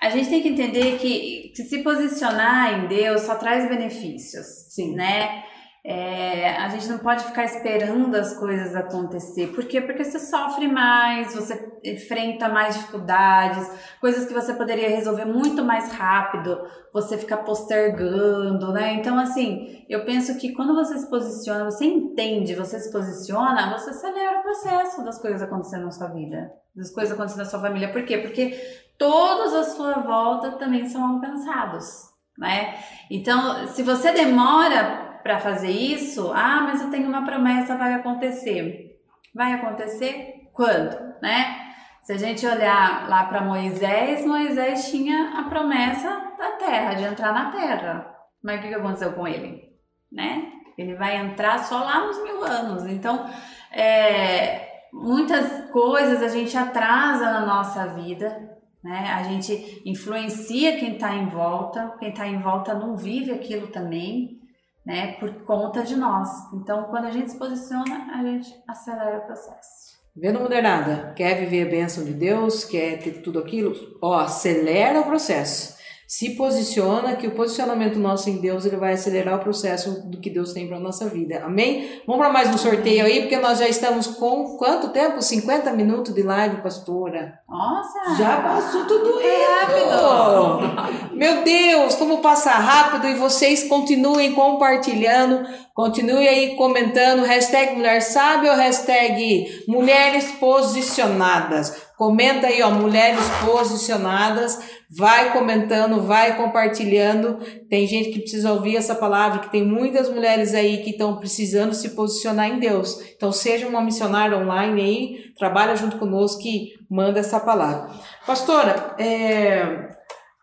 A gente tem que entender que, que se posicionar em Deus só traz benefícios, Sim. né? É, a gente não pode ficar esperando as coisas acontecer. Por quê? Porque você sofre mais, você enfrenta mais dificuldades, coisas que você poderia resolver muito mais rápido, você fica postergando, né? Então, assim, eu penso que quando você se posiciona, você entende, você se posiciona, você acelera o processo das coisas acontecendo na sua vida, das coisas acontecendo na sua família. Por quê? Porque todos à sua volta também são alcançados, né? Então, se você demora para fazer isso, ah, mas eu tenho uma promessa, vai acontecer. Vai acontecer quando, né? Se a gente olhar lá para Moisés, Moisés tinha a promessa da terra, de entrar na terra. Mas o que aconteceu com ele? Né? Ele vai entrar só lá nos mil anos. Então, é, muitas coisas a gente atrasa na nossa vida, né? A gente influencia quem está em volta, quem está em volta não vive aquilo também né, por conta de nós. Então, quando a gente se posiciona, a gente acelera o processo. Vendo modernada, quer viver a bênção de Deus, quer ter tudo aquilo, ó, acelera o processo. Se posiciona, que o posicionamento nosso em Deus ele vai acelerar o processo do que Deus tem para nossa vida. Amém? Vamos para mais um sorteio aí, porque nós já estamos com quanto tempo? 50 minutos de live, pastora. Nossa! Já passou tudo isso! Meu Deus, como passa rápido e vocês continuem compartilhando, continuem aí comentando, hashtag Mulher Sábia ou hashtag Mulheres Posicionadas. Comenta aí, ó, Mulheres Posicionadas, vai comentando, vai compartilhando. Tem gente que precisa ouvir essa palavra, que tem muitas mulheres aí que estão precisando se posicionar em Deus. Então, seja uma missionária online aí, trabalha junto conosco e manda essa palavra. Pastora, é,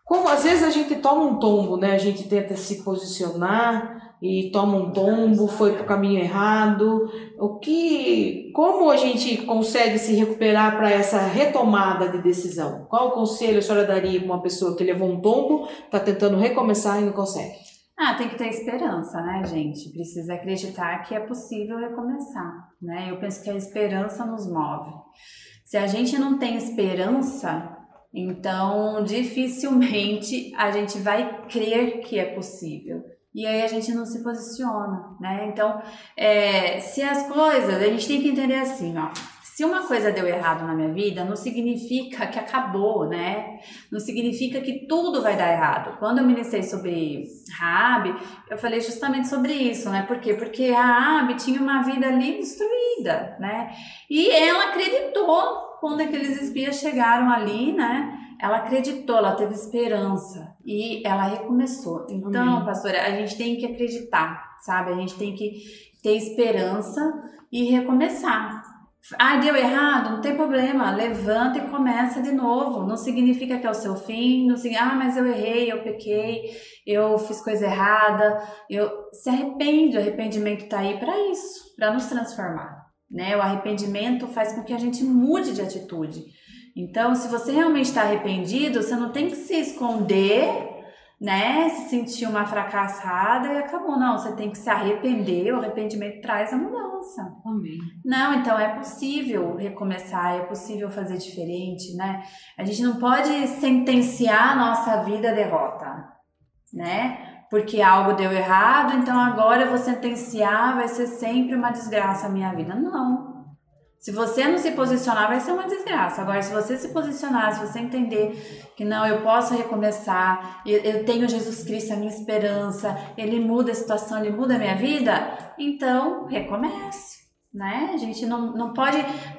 como às vezes a gente toma um tombo, né? A gente tenta se posicionar e toma um tombo, foi para o caminho errado. O que, como a gente consegue se recuperar para essa retomada de decisão? Qual o conselho a senhora daria para uma pessoa que levou um tombo, está tentando recomeçar e não consegue? Ah, tem que ter esperança, né, gente? Precisa acreditar que é possível recomeçar, né? Eu penso que a esperança nos move. Se a gente não tem esperança, então dificilmente a gente vai crer que é possível. E aí a gente não se posiciona, né? Então, é, se as coisas, a gente tem que entender assim, ó. Se uma coisa deu errado na minha vida, não significa que acabou, né? Não significa que tudo vai dar errado. Quando eu ministrei sobre Rabi, eu falei justamente sobre isso, né? Por quê? Porque a Rabi tinha uma vida ali destruída, né? E ela acreditou quando aqueles espias chegaram ali, né? Ela acreditou, ela teve esperança e ela recomeçou. Então, Amém. pastora, a gente tem que acreditar, sabe? A gente tem que ter esperança e recomeçar. Ah, deu errado? Não tem problema. Levanta e começa de novo. Não significa que é o seu fim. Não significa, ah, mas eu errei, eu pequei, eu fiz coisa errada. Eu se arrepende. O arrependimento está aí para isso, para nos transformar. Né? O arrependimento faz com que a gente mude de atitude. Então, se você realmente está arrependido, você não tem que se esconder né, se sentir uma fracassada e acabou. Não, você tem que se arrepender, o arrependimento traz a mudança. Amém. Não, então é possível recomeçar, é possível fazer diferente, né? A gente não pode sentenciar a nossa vida à derrota, né? Porque algo deu errado, então agora eu vou sentenciar, vai ser sempre uma desgraça a minha vida. Não. Se você não se posicionar, vai ser uma desgraça. Agora, se você se posicionar, se você entender que não, eu posso recomeçar, eu, eu tenho Jesus Cristo, a minha esperança, Ele muda a situação, Ele muda a minha vida, então recomece. Né? A gente não, não pode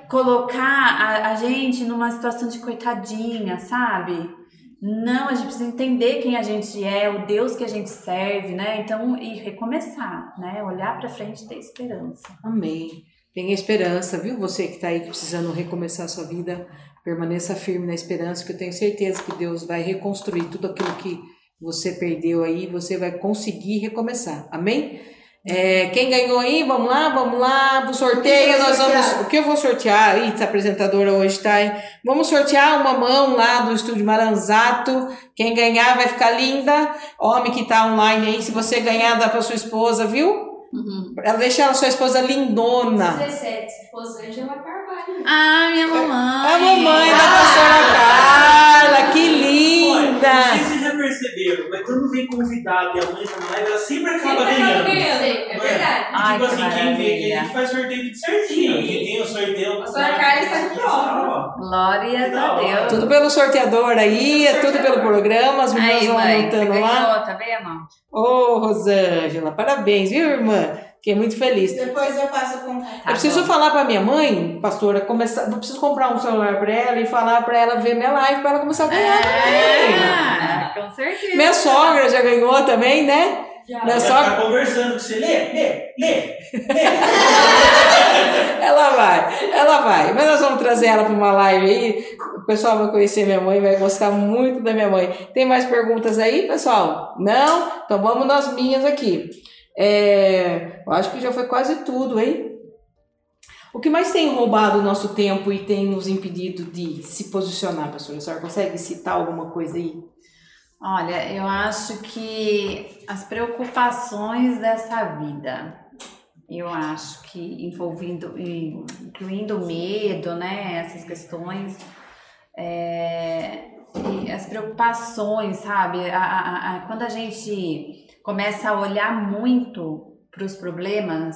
colocar a, a gente numa situação de coitadinha, sabe? Não, a gente precisa entender quem a gente é, o Deus que a gente serve, né? Então, e recomeçar, né? Olhar para frente e ter esperança. Amém. Tenha esperança, viu? Você que está aí precisando recomeçar a sua vida, permaneça firme na esperança, que eu tenho certeza que Deus vai reconstruir tudo aquilo que você perdeu aí, você vai conseguir recomeçar. Amém? É, quem ganhou aí, vamos lá, vamos lá, o sorteio, nós vamos. O que eu vou sortear? Eita, a apresentadora hoje tá aí. Vamos sortear uma mão lá do estúdio Maranzato. Quem ganhar vai ficar linda. Homem que tá online aí, se você ganhar, dá pra sua esposa, viu? Uhum. Ela deixa a sua esposa lindona. 17, Rosângela Carvalho. Ah, minha mamãe. A mamãe da Ah, pastora Carla, que Olha, não linda! Perceberam, mas quando vem convidado e a mãe na live, ela sempre acaba Sempre acaba ganhando. ganhando, é verdade. Ai, tipo que assim, quem vê que a maravilha. gente faz sorteio tudo certinho. Quem tem o sorteio. A senhora Carla está de prova. Ó, Glórias a Deus. Tudo pelo sorteador aí, é tudo pelo programa, as meninas Aí, vão mãe, você anotando lá. ganhou, tá vendo? Ô, Rosângela, parabéns, viu, irmã? Fiquei muito feliz. Depois eu passo o contato. Tá eu preciso bom. falar pra minha mãe, pastora, começar, eu preciso comprar um celular pra ela e falar pra ela ver minha live pra ela começar a ganhar também. É, com certeza. Minha sogra já ganhou também, né? Já. Minha Vai sogra, ficar conversando com você. Lê, lê, lê, lê. ela vai, ela vai. Mas nós vamos trazer ela pra uma live aí. O pessoal vai conhecer minha mãe, vai gostar muito da minha mãe. Tem mais perguntas aí, pessoal? Não? Então vamos nas minhas aqui. É, eu acho que já foi quase tudo, hein? O que mais tem roubado o nosso tempo e tem nos impedido de se posicionar, pastora? A senhora consegue citar alguma coisa aí? Olha, eu acho que as preocupações dessa vida, eu acho que envolvendo, incluindo medo, né, essas questões, é, as preocupações, sabe? A, a- a- quando a gente começa a olhar muito para os problemas,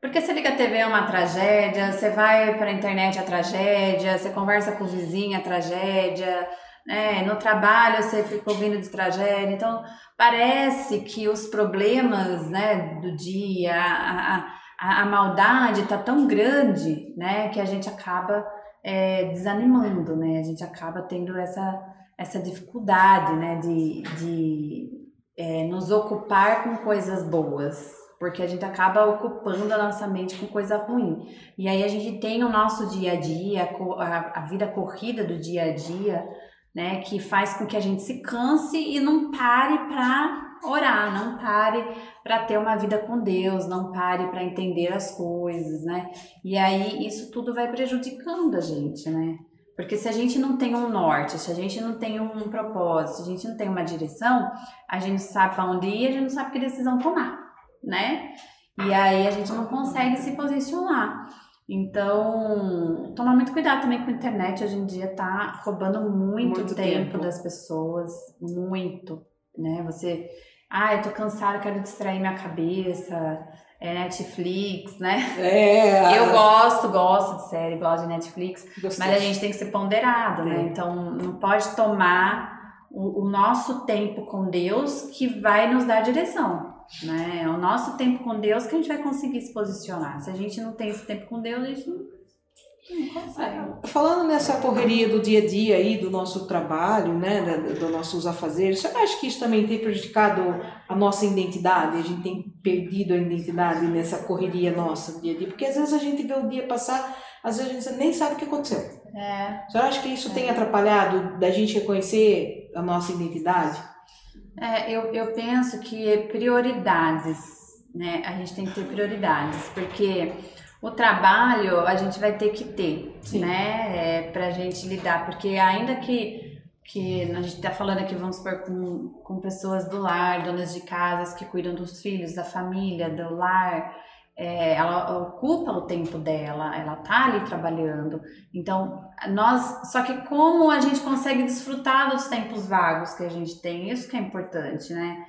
porque você liga a TV é uma tragédia, você vai para a internet é tragédia, você conversa com o vizinho é tragédia, né? no trabalho você fica ouvindo de tragédia, então parece que os problemas né, do dia, a, a, a, maldade tá tão grande né, que a gente acaba é, desanimando, né? a gente acaba tendo essa, essa dificuldade né, de, de é, nos ocupar com coisas boas, porque a gente acaba ocupando a nossa mente com coisa ruim. E aí a gente tem o nosso dia a dia, a a vida corrida do dia a dia, né, que faz com que a gente se canse e não pare para orar, não pare para ter uma vida com Deus, não pare para entender as coisas, né? E aí isso tudo vai prejudicando a gente, né? Porque se a gente não tem um norte, se a gente não tem um propósito, se a gente não tem uma direção, a gente sabe para onde ir, a gente não sabe que decisão tomar, né? E aí a gente não consegue se posicionar. Então, tomar muito cuidado também com a internet. Hoje em dia tá roubando muito, Muito tempo, tempo. das pessoas, muito, né? Você, ah, eu tô cansada, quero distrair minha cabeça, é Netflix, né? É, Eu gosto, gosto de série, gosto de Netflix, gostei. mas a gente tem que ser ponderado, né? É. Então, não pode tomar o, o nosso tempo com Deus que vai nos dar direção, né? É o nosso tempo com Deus que a gente vai conseguir se posicionar. Se a gente não tem esse tempo com Deus, a gente não. Falando nessa correria do dia a dia aí, do nosso trabalho, né, dos nossos afazeres, você acha que isso também tem prejudicado a nossa identidade? A gente tem perdido a identidade nessa correria nossa do dia a dia? Porque às vezes a gente vê o dia passar, às vezes a gente nem sabe o que aconteceu. É. Você acha que isso tem atrapalhado da gente reconhecer a nossa identidade? É, eu, eu penso que é prioridades, né? A gente tem que ter prioridades, porque o trabalho a gente vai ter que ter, Sim. né? É, pra gente lidar, porque ainda que, que a gente tá falando aqui, vamos supor, com, com pessoas do lar, donas de casas que cuidam dos filhos, da família, do lar, é, ela ocupa o tempo dela, ela tá ali trabalhando. Então, nós, só que como a gente consegue desfrutar dos tempos vagos que a gente tem, isso que é importante, né?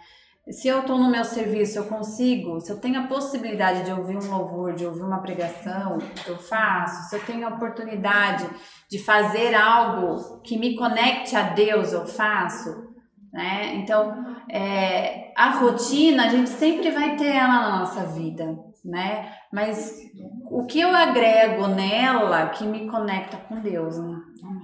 Se eu tô no meu serviço, eu consigo, se eu tenho a possibilidade de ouvir um louvor, de ouvir uma pregação, eu faço. Se eu tenho a oportunidade de fazer algo que me conecte a Deus, eu faço, né? Então, é, a rotina, a gente sempre vai ter ela na nossa vida, né? Mas o que eu agrego nela que me conecta com Deus, né?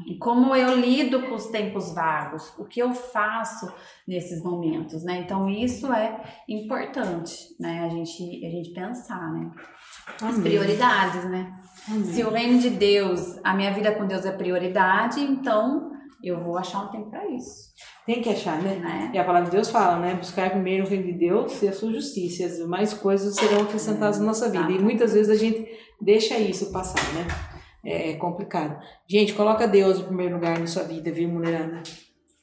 E como eu lido com os tempos vagos, o que eu faço nesses momentos, né? Então isso é importante, né? A gente, a gente pensar, né? As prioridades, né? Se o reino de Deus, a minha vida com Deus é prioridade, então eu vou achar um tempo para isso, Tem que achar, né? né? E a palavra de Deus fala, né? Buscar primeiro o reino de Deus e a sua justiça. e As demais coisas serão acrescentadas na nossa vida. E muitas vezes a gente deixa isso passar, né? É complicado. Gente, coloca Deus em primeiro lugar na sua vida, viu, mulherada?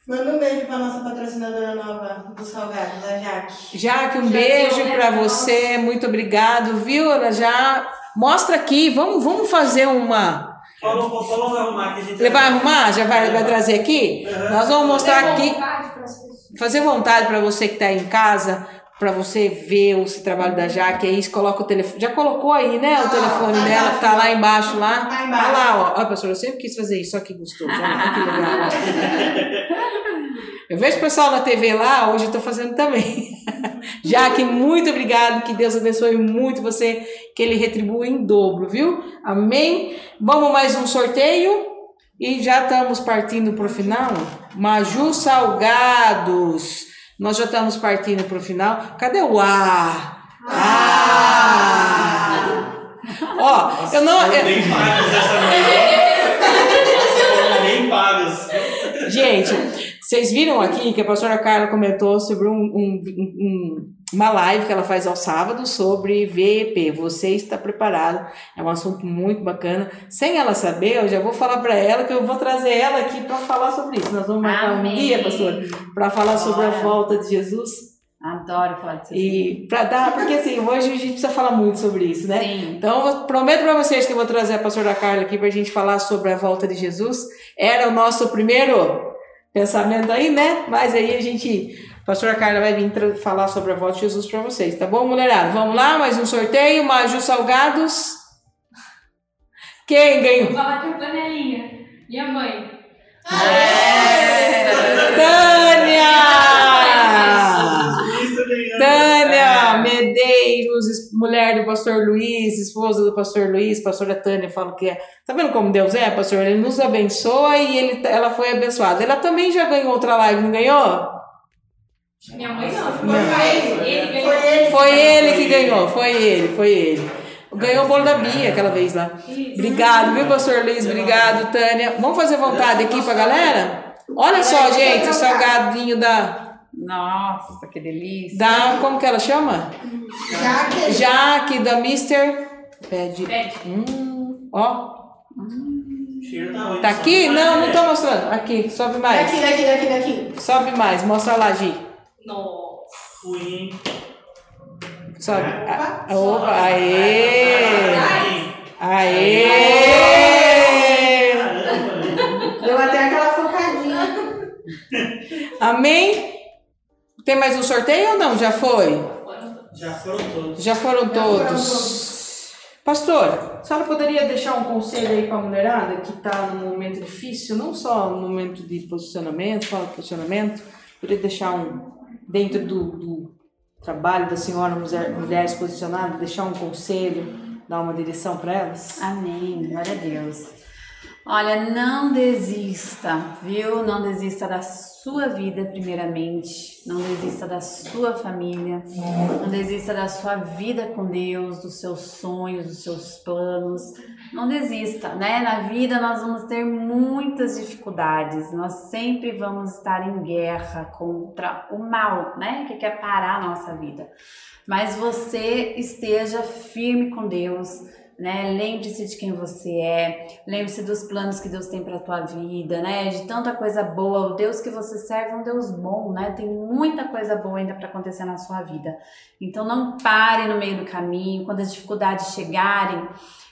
Manda um beijo pra nossa patrocinadora nova dos salgados, a Jaque. Jaque, um Já beijo né, pra pra você. Muito obrigado, viu? Ela já mostra aqui. Vamos, vamos fazer uma. Falou, falou, vai arrumar que a gente Ele vai arrumar? Já vai, vai trazer aqui? Aham. Nós vamos mostrar aqui. vontade fazer vontade para você que está aí em casa, para você ver o trabalho da Jaque, aí você coloca o telefone. Já colocou aí, né? O telefone tá dela, embaixo. tá lá embaixo lá. Tá embaixo. Olha lá, ó. Olha, pastor, eu sempre quis fazer isso, olha que gostoso. Olha que legal. Eu vejo o pessoal na TV lá, hoje eu tô fazendo também. Jaque, muito obrigado, que Deus abençoe muito você, que Ele retribua em dobro, viu? Amém? Vamos mais um sorteio e já estamos partindo para o final. Maju Salgados, nós já estamos partindo para o final. Cadê o A? Ah! Ó, eu não. Eu- bem pagas essa noite. Bem pagas. Gente, vocês viram aqui que a pastora Carla comentou sobre um, um- um- uma live que ela faz aos sábados sobre VEP. Você está preparado? É um assunto muito bacana. Sem ela saber, eu já vou falar para ela que eu vou trazer ela aqui para falar sobre isso. Nós vamos marcar um Amém. dia, pastora, para falar sobre a volta de Jesus. Adoro falar disso. E para dar, porque assim, hoje a gente precisa falar muito sobre isso, né? Sim. Então, eu prometo para vocês que eu vou trazer a pastora Carla aqui para a gente falar sobre a volta de Jesus. Era o nosso primeiro pensamento aí, né? Mas aí a gente, a pastora Carla vai vir falar sobre a volta de Jesus para vocês, tá bom, mulherada? Vamos lá, mais um sorteio, Maju Salgados. Quem ganhou? Vou falar com a panelinha. Minha mãe. Tânia! Mulher do pastor Luiz, esposa do pastor Luiz, pastora Tânia, fala que é. Tá vendo como Deus é, pastor? Ele nos abençoa e ele, ela foi abençoada. Ela também já ganhou outra live, não ganhou? Minha mãe não. Foi Foi ele. ele. Foi ele. Foi ele que ganhou, foi ele, foi ele. Ganhou o bolo da Bia aquela vez lá. Obrigado, viu, pastor Luiz? Obrigado, Tânia. Vamos fazer vontade aqui pra galera? Olha só, gente, o salgadinho da. Nossa, que delícia. da como que ela chama? Jaque. Jaque, da Mister. Pede. Pede. Hum, ó. Cheiro tá. Tá aqui? Não, não tô mostrando. Aqui, sobe mais. Daqui, daqui, daqui, daqui. Sobe mais, mostra lá, Gi. Nossa. Ruim. Sobe. Opa. Ah, Opa, aê! Aê! Deu até aquela focadinha. Amém? Tem mais um sorteio ou não? Já foi? Já foram todos. Já foram foram todos. Pastor, a senhora poderia deixar um conselho aí para a mulherada que está num momento difícil, não só no momento de posicionamento, fala de posicionamento, poderia deixar um, dentro do, do trabalho da senhora mulher, Mulheres Posicionadas, deixar um conselho, dar uma direção para elas? Amém, glória a Deus. Olha, não desista, viu? Não desista da sua vida, primeiramente. Não desista da sua família. Não desista da sua vida com Deus, dos seus sonhos, dos seus planos. Não desista, né? Na vida nós vamos ter muitas dificuldades. Nós sempre vamos estar em guerra contra o mal, né? Que quer parar a nossa vida. Mas você esteja firme com Deus né? Lembre-se de quem você é, lembre-se dos planos que Deus tem para tua vida, né? De tanta coisa boa. O Deus que você serve é um Deus bom, né? Tem muita coisa boa ainda para acontecer na sua vida. Então não pare no meio do caminho, quando as dificuldades chegarem,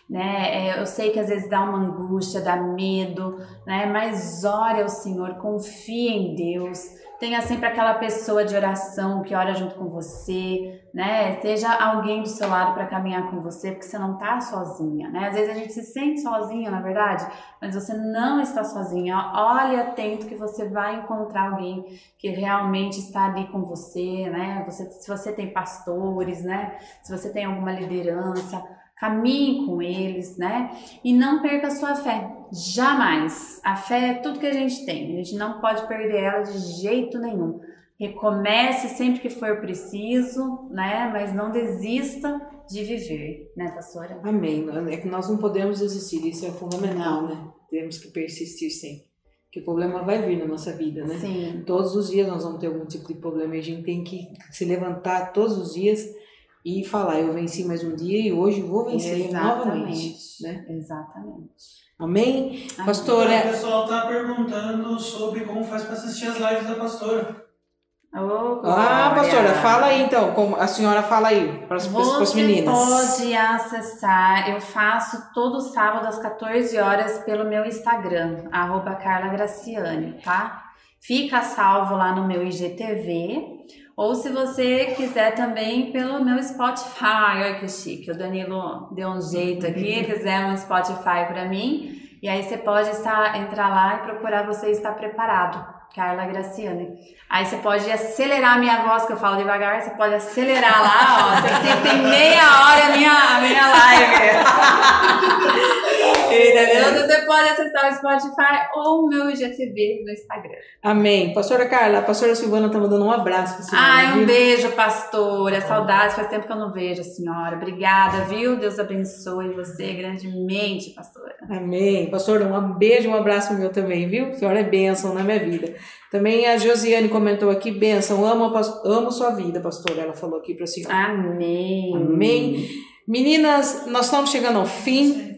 né? É, eu sei que às vezes dá uma angústia, dá medo, né? Mas ore ao Senhor, confie em Deus. Tenha sempre aquela pessoa de oração que ora junto com você, né? Seja alguém do seu lado para caminhar com você, porque você não tá sozinha, né? Às vezes a gente se sente sozinha, na verdade, mas você não está sozinha. Olhe atento que você vai encontrar alguém que realmente está ali com você, né? Você, se você tem pastores, né? Se você tem alguma liderança, caminhe com eles, né? E não perca a sua fé. Jamais. A fé é tudo que a gente tem. A gente não pode perder ela de jeito nenhum. Recomece sempre que for preciso, né? Mas não desista de viver, né, pastora? Amém. É que nós não podemos desistir, isso é fundamental, né? Temos que persistir sempre. Que o problema vai vir na nossa vida, né? Sim. Todos os dias nós vamos ter algum tipo de problema e a gente tem que se levantar todos os dias e falar: eu venci mais um dia e hoje vou vencer novamente. Né? Exatamente. Amém? Amém. Pastora, O pessoal tá perguntando sobre como faz para assistir as lives da pastora. Ô, Ah, pastora, fala aí então, como a senhora fala aí para as Você meninas. pode acessar, eu faço todo sábado às 14 horas pelo meu Instagram, arroba Carla Graciane, tá? Fica salvo lá no meu IGTV, ou se você quiser também pelo meu Spotify, olha que chique, o Danilo deu um jeito aqui, fizemos um Spotify para mim, e aí você pode estar, entrar lá e procurar você estar preparado. Carla Graciane. Aí você pode acelerar a minha voz, que eu falo devagar, você pode acelerar lá, ó. Você assiste em meia hora a minha, a minha live. Entendeu? Você pode acessar o Spotify ou o meu IGTV no Instagram. Amém. Pastora Carla, a pastora Silvana tá mandando um abraço pra senhora. Ai, um viu? beijo, pastora. Saudades, faz tempo que eu não vejo a senhora. Obrigada, viu? Deus abençoe você grandemente, pastora. Amém. Pastora, um beijo, um abraço meu também, viu? A senhora é bênção na minha vida. Também a Josiane comentou aqui, bênção, amo, a amo sua vida, pastora. Ela falou aqui pra senhora. Amém. Amém. Meninas, nós estamos chegando ao fim.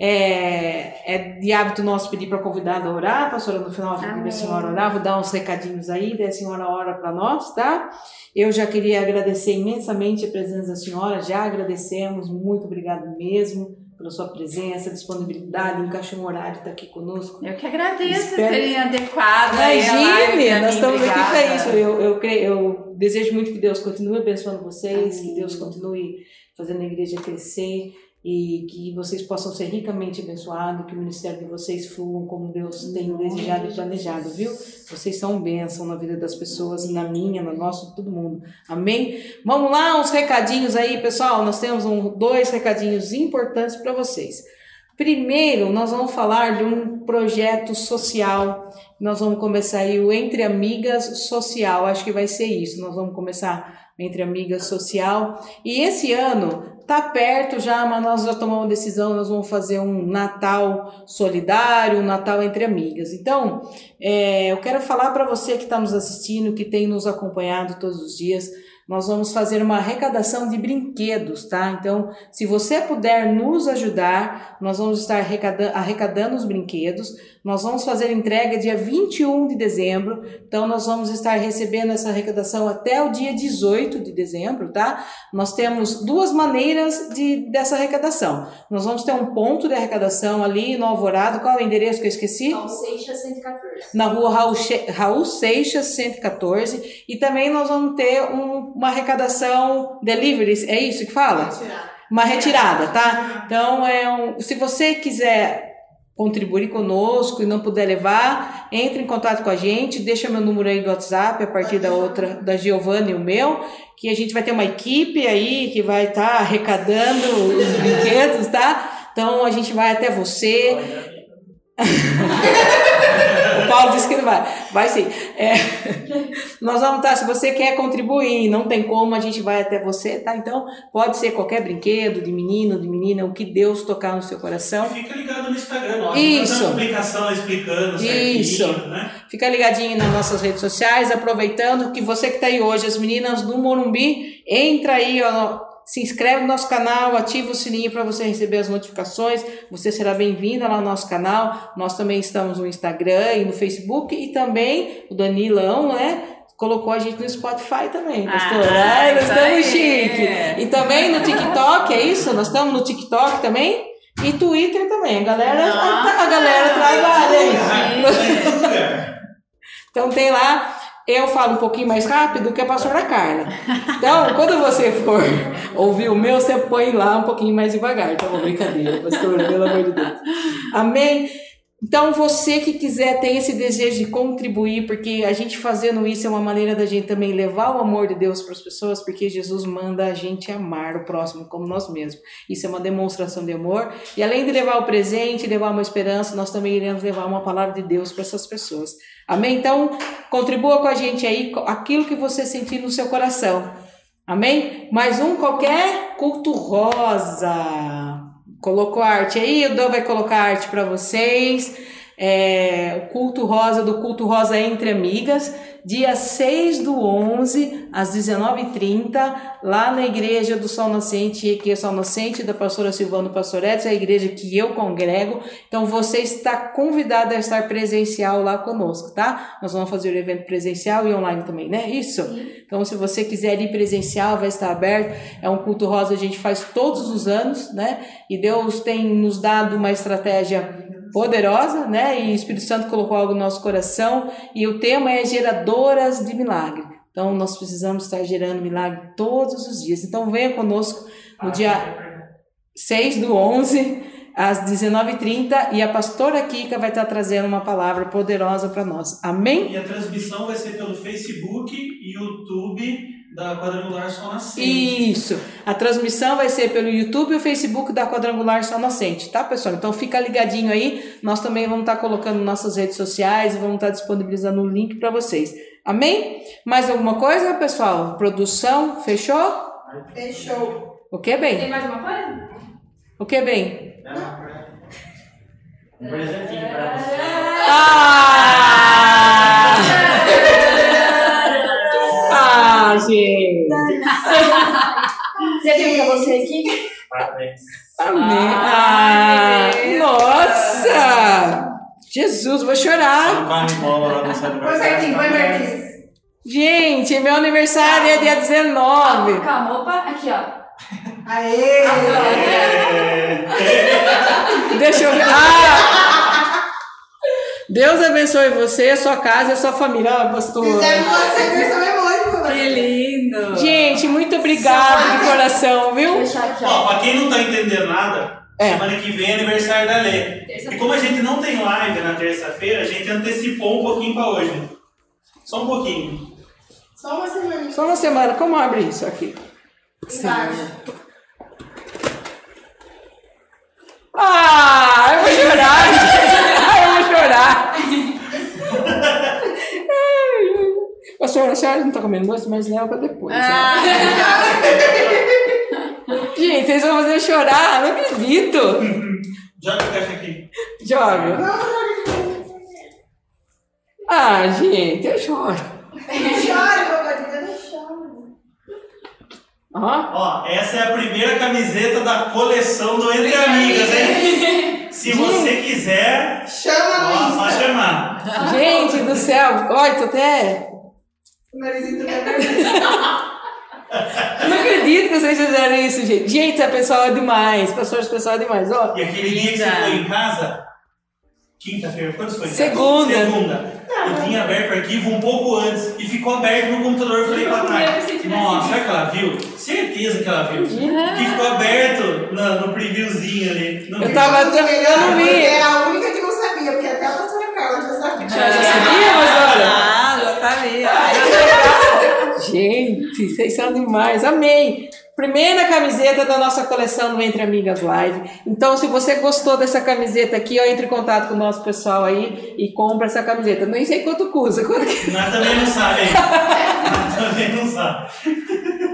É, é de hábito nosso pedir para a convidada orar, pastora, no final a senhora orar, vou dar uns recadinhos aí, daí a senhora ora para nós, tá? Eu já queria agradecer imensamente a presença da senhora, já agradecemos, muito obrigado mesmo pela sua presença, disponibilidade, encaixou um horário de estar aqui conosco. Eu que agradeço Espero- terem adequado Imagine, pra nós estamos aqui para Obrigada. isso. Eu, eu, creio, eu desejo muito que Deus continue abençoando vocês, Amém. que Deus continue fazendo a igreja crescer e que vocês possam ser ricamente abençoados, que o ministério de vocês fluam como Deus tem desejado e planejado, viu? Vocês são bênção na vida das pessoas, na minha, na nossa, de todo mundo. Amém? Vamos lá, uns recadinhos aí, pessoal. Nós temos um, dois recadinhos importantes para vocês. Primeiro, nós vamos falar de um projeto social. Nós vamos começar aí o Entre Amigas Social. Acho que vai ser isso. Nós vamos começar Entre Amigas Social. E esse ano tá perto já, mas nós já tomamos uma decisão. Nós vamos fazer um Natal solidário, um Natal entre amigas. Então, é, eu quero falar para você que está nos assistindo, que tem nos acompanhado todos os dias. Nós vamos fazer uma arrecadação de brinquedos, tá? Então, se você puder nos ajudar, nós vamos estar arrecadando, arrecadando os brinquedos. Nós vamos fazer entrega dia 21 de dezembro. Então, nós vamos estar recebendo essa arrecadação até o dia 18 de dezembro, tá? Nós temos duas maneiras de, dessa arrecadação. Nós vamos ter um ponto de arrecadação ali no Alvorado. Qual é o endereço que eu esqueci? Alseixas 114. na rua Raul, Che- Raul Seixas, 114. E também nós vamos ter um- uma arrecadação delivery, é isso que fala? Uma retirada, tá? Então, é um, se você quiser contribuir conosco e não puder levar, entre em contato com a gente, deixa meu número aí do WhatsApp a partir da outra, da Giovanna e o meu, que a gente vai ter uma equipe aí que vai estar arrecadando os brinquedos, tá? Então a gente vai até você, Paulo disse que não vai. Vai sim. É, nós vamos estar, se você quer contribuir não tem como, a gente vai até você, tá? Então, pode ser qualquer brinquedo, de menino, de menina, o que Deus tocar no seu coração. Fica ligado no Instagram, ó. Isso. Publicação explicando certinho, Isso. né? Fica ligadinho nas nossas redes sociais, aproveitando que você que está aí hoje, as meninas do Morumbi, entra aí, ó, se inscreve no nosso canal, ativa o sininho para você receber as notificações. Você será bem-vinda lá no nosso canal. Nós também estamos no Instagram e no Facebook e também o Danilão, né? Colocou a gente no Spotify também. Ah, Ai, nós estamos chique. E também no TikTok, é isso? Nós estamos no TikTok também? E Twitter também. A galera, a, a galera trabalha Então tem lá, eu falo um pouquinho mais rápido que a pastora Carla. Então, quando você for ouvir o meu, você põe lá um pouquinho mais devagar. Bom, brincadeira, pastora, pelo amor de Deus. Amém? Então, você que quiser, tem esse desejo de contribuir, porque a gente fazendo isso é uma maneira da gente também levar o amor de Deus para as pessoas, porque Jesus manda a gente amar o próximo como nós mesmos. Isso é uma demonstração de amor. E além de levar o presente, levar uma esperança, nós também iremos levar uma palavra de Deus para essas pessoas. Amém? Então, contribua com a gente aí, aquilo que você sentir no seu coração. Amém? Mais um qualquer culto rosa. Colocou arte aí, o Dan vai colocar arte para vocês. é, o culto rosa do culto rosa entre amigas, dia 6 do 11, às 19h30, lá na igreja do Sol Nascente, que é Sol Nascente, da pastora Silvana Pastor Edson, é a igreja que eu congrego. Então você está convidado a estar presencial lá conosco, tá? Nós vamos fazer o evento presencial e online também, né? Isso. Então se você quiser ir presencial, vai estar aberto. É um culto rosa, a gente faz todos os anos, né? E Deus tem nos dado uma estratégia poderosa, né? E o Espírito Santo colocou algo no nosso coração. E o tema é geradoras de milagre. Então nós precisamos estar gerando milagre todos os dias. Então venha conosco no dia 6 do 11, às 19h30, e a pastora Kika vai estar trazendo uma palavra poderosa para nós. Amém? E a transmissão vai ser pelo Facebook YouTube da Quadrangular Sol Nascente. Isso. A transmissão vai ser pelo YouTube e o Facebook da Quadrangular Sol Nascente, tá, pessoal? Então fica ligadinho aí. Nós também vamos estar colocando nossas redes sociais e vamos estar disponibilizando o link para vocês. Amém? Mais alguma coisa, pessoal? Produção, fechou? Fechou. O que, bem? Tem mais uma coisa? O que, bem? Um presentinho pra você. Ah! Gente! Você tem pra você aqui? Parabéns. Amém! Ah, nossa! Jesus, vou chorar! Vai Marquinhos. Gente, meu aniversário é dia 19. Com a roupa, aqui, ó. Aê! Deixa eu ver. Ah! Deus abençoe você, sua casa e sua família. Ah, pastor. Fizemos você emoji, pô. Que lindo! Gente, muito obrigado de coração, viu? Ó. Pra quem não tá entendendo nada, É. semana que vem é aniversário da Lê. E como a gente não tem live na terça-feira, a gente antecipou um pouquinho pra hoje. Só um pouquinho. Só uma semana. Só uma semana. Como abre isso aqui? Embaixo. Ah, eu vou chorar. Ai, eu vou chorar. Ai, Pastor, a senhora não tá comendo doce, mas leva pra depois. Ah, ó. Gente, vocês vão fazer eu chorar, não acredito. Joga a caixa aqui. Joga. Ah, gente, eu choro. Não chora, meu. Não chora. Ó. Ó, essa é a primeira camiseta da coleção do Entre Amigas, hein? Se você quiser, Chama ó, Insta. chamar. Gente do céu, olha, tô até. O narizinho tudo é. Eu não acredito que vocês fizeram isso, gente. Gente, essa pessoal é demais. Pessoas, pessoal é demais, ó. E aquele dia que você foi em casa, quinta-feira, quando foi? Segunda. Segunda. Eu tinha aberto o arquivo um pouco antes e ficou aberto no computador. Eu falei pra trás. Nossa, será que ela viu? Certeza que ela viu. Que ficou aberto no, no previewzinho ali. No Eu tava. Eu não vi. é a única que não sabia, porque até a pastora Carla já sabia. Já sabia, vocês são demais. Amei. Primeira camiseta da nossa coleção do Entre Amigas Live. Então, se você gostou dessa camiseta aqui, ó, entre em contato com o nosso pessoal aí e compra essa camiseta. Nem sei quanto custa. Quanto que- Nós também não sabe. também não sabe.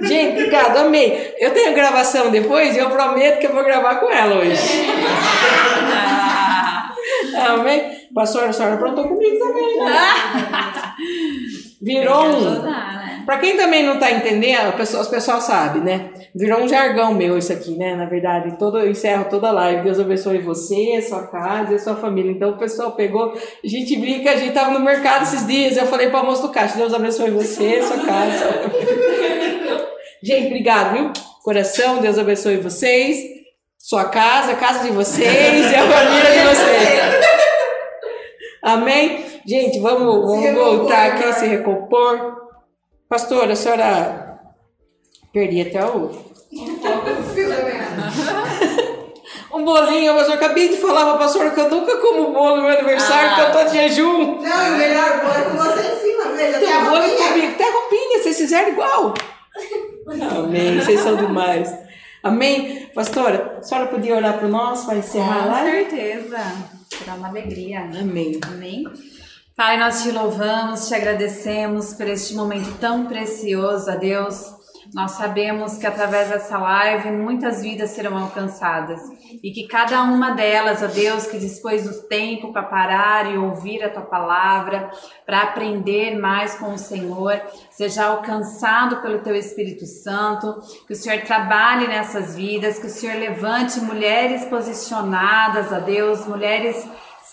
Gente, obrigado, amei. Eu tenho gravação depois e eu prometo que eu vou gravar com ela hoje. Amém? Pastor, a senhora aprontou comigo também, né? Virou um. Pra quem também não tá entendendo, o pessoal- os pessoal sabe, né? Virou um jargão meu isso aqui, né? Na verdade, todo, eu encerro toda a live. Deus abençoe você, sua casa e sua família. Então o pessoal pegou, a gente brinca, a gente tava no mercado esses dias, eu falei pra moça do caixa, Deus abençoe você, sua casa. gente, obrigado, viu? Coração, Deus abençoe vocês, sua casa, a casa de vocês e a família de vocês. Amém? Gente, vamos, vamos voltar aqui, se recompor. Pastora, a senhora. Perdi até o. Um bolinho, mas eu acabei de falar pra pastora que eu nunca como bolo no meu aniversário, Ah. porque eu tô de jejum. Não, e o melhor bolo é com você em cima, veja. Tem bolo comigo, até roupinha, vocês fizeram igual. Amém, vocês são demais. Amém? Pastora, a senhora podia orar por nós para encerrar Com lá? certeza. Será uma alegria. Amém. Amém. Pai, nós te louvamos, te agradecemos por este momento tão precioso, a Deus. nós sabemos que através dessa live muitas vidas serão alcançadas e que cada uma delas, ó Deus, que dispôs do tempo para parar e ouvir a tua palavra, para aprender mais com o Senhor, seja alcançado pelo teu Espírito Santo, que o Senhor trabalhe nessas vidas, que o Senhor levante mulheres posicionadas, ó Deus, mulheres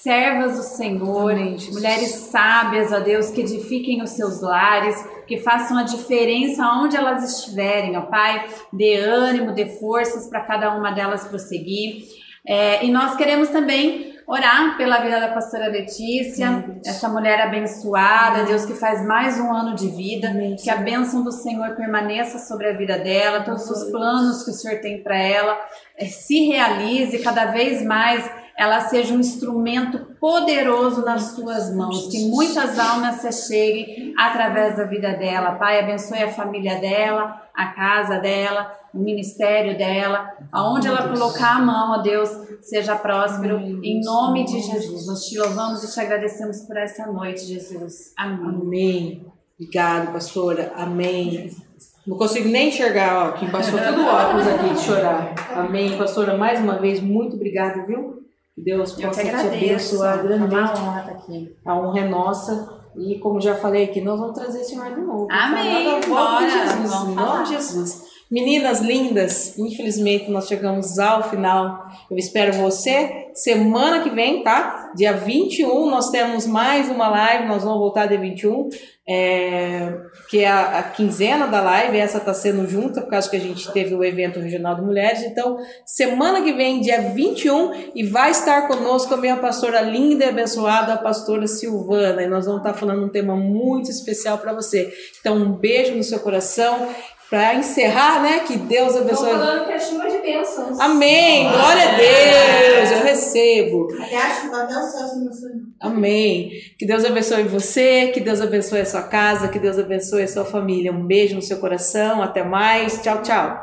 servas do Senhor, mulheres sábias, ó Deus, que edifiquem os seus lares, que façam a diferença onde elas estiverem, ó Pai, dê ânimo, dê forças para cada uma delas prosseguir. É, e nós queremos também orar pela vida da pastora Letícia, essa mulher abençoada, Deus que faz mais um ano de vida, que a bênção do Senhor permaneça sobre a vida dela, todos os planos que o Senhor tem para ela é, se realize cada vez mais ela seja um instrumento poderoso nas tuas mãos, que muitas almas se cheguem através da vida dela. Pai, abençoe a família dela, a casa dela, o ministério dela, aonde ela colocar a mão, ó Deus, seja próspero, em nome de Jesus. Nós te louvamos e te agradecemos por essa noite, Jesus. Amém. Amém. Obrigado, pastora. Amém. Não consigo nem enxergar, ó, que passou tudo óculos aqui de chorar. Amém, pastora. Mais uma vez, muito obrigado, viu? Deus Eu possa te agradeço. abençoar Foi uma grandemente. honra estar aqui. A honra é nossa. E como já falei aqui, nós vamos trazer esse ar de novo. Amém. Bora. Em nome de Jesus. Meninas lindas, infelizmente nós chegamos ao final. Eu espero você semana que vem, tá? Dia 21 nós temos mais uma live, nós vamos voltar dia 21, é, que é a, a quinzena da live, essa tá sendo junta, por causa que a gente teve o evento regional de mulheres. Então, semana que vem, dia 21, e vai estar conosco a minha pastora linda e abençoada, a pastora Silvana. E nós vamos estar falando um tema muito especial para você. Então, um beijo no seu coração. Para encerrar, né? Que Deus abençoe. falando que é chuva de bênçãos. Amém! Glória a Deus! Eu recebo. Até, acho, até o céu. Amém. Que Deus abençoe você, que Deus abençoe a sua casa, que Deus abençoe a sua família. Um beijo no seu coração. Até mais. Tchau, tchau.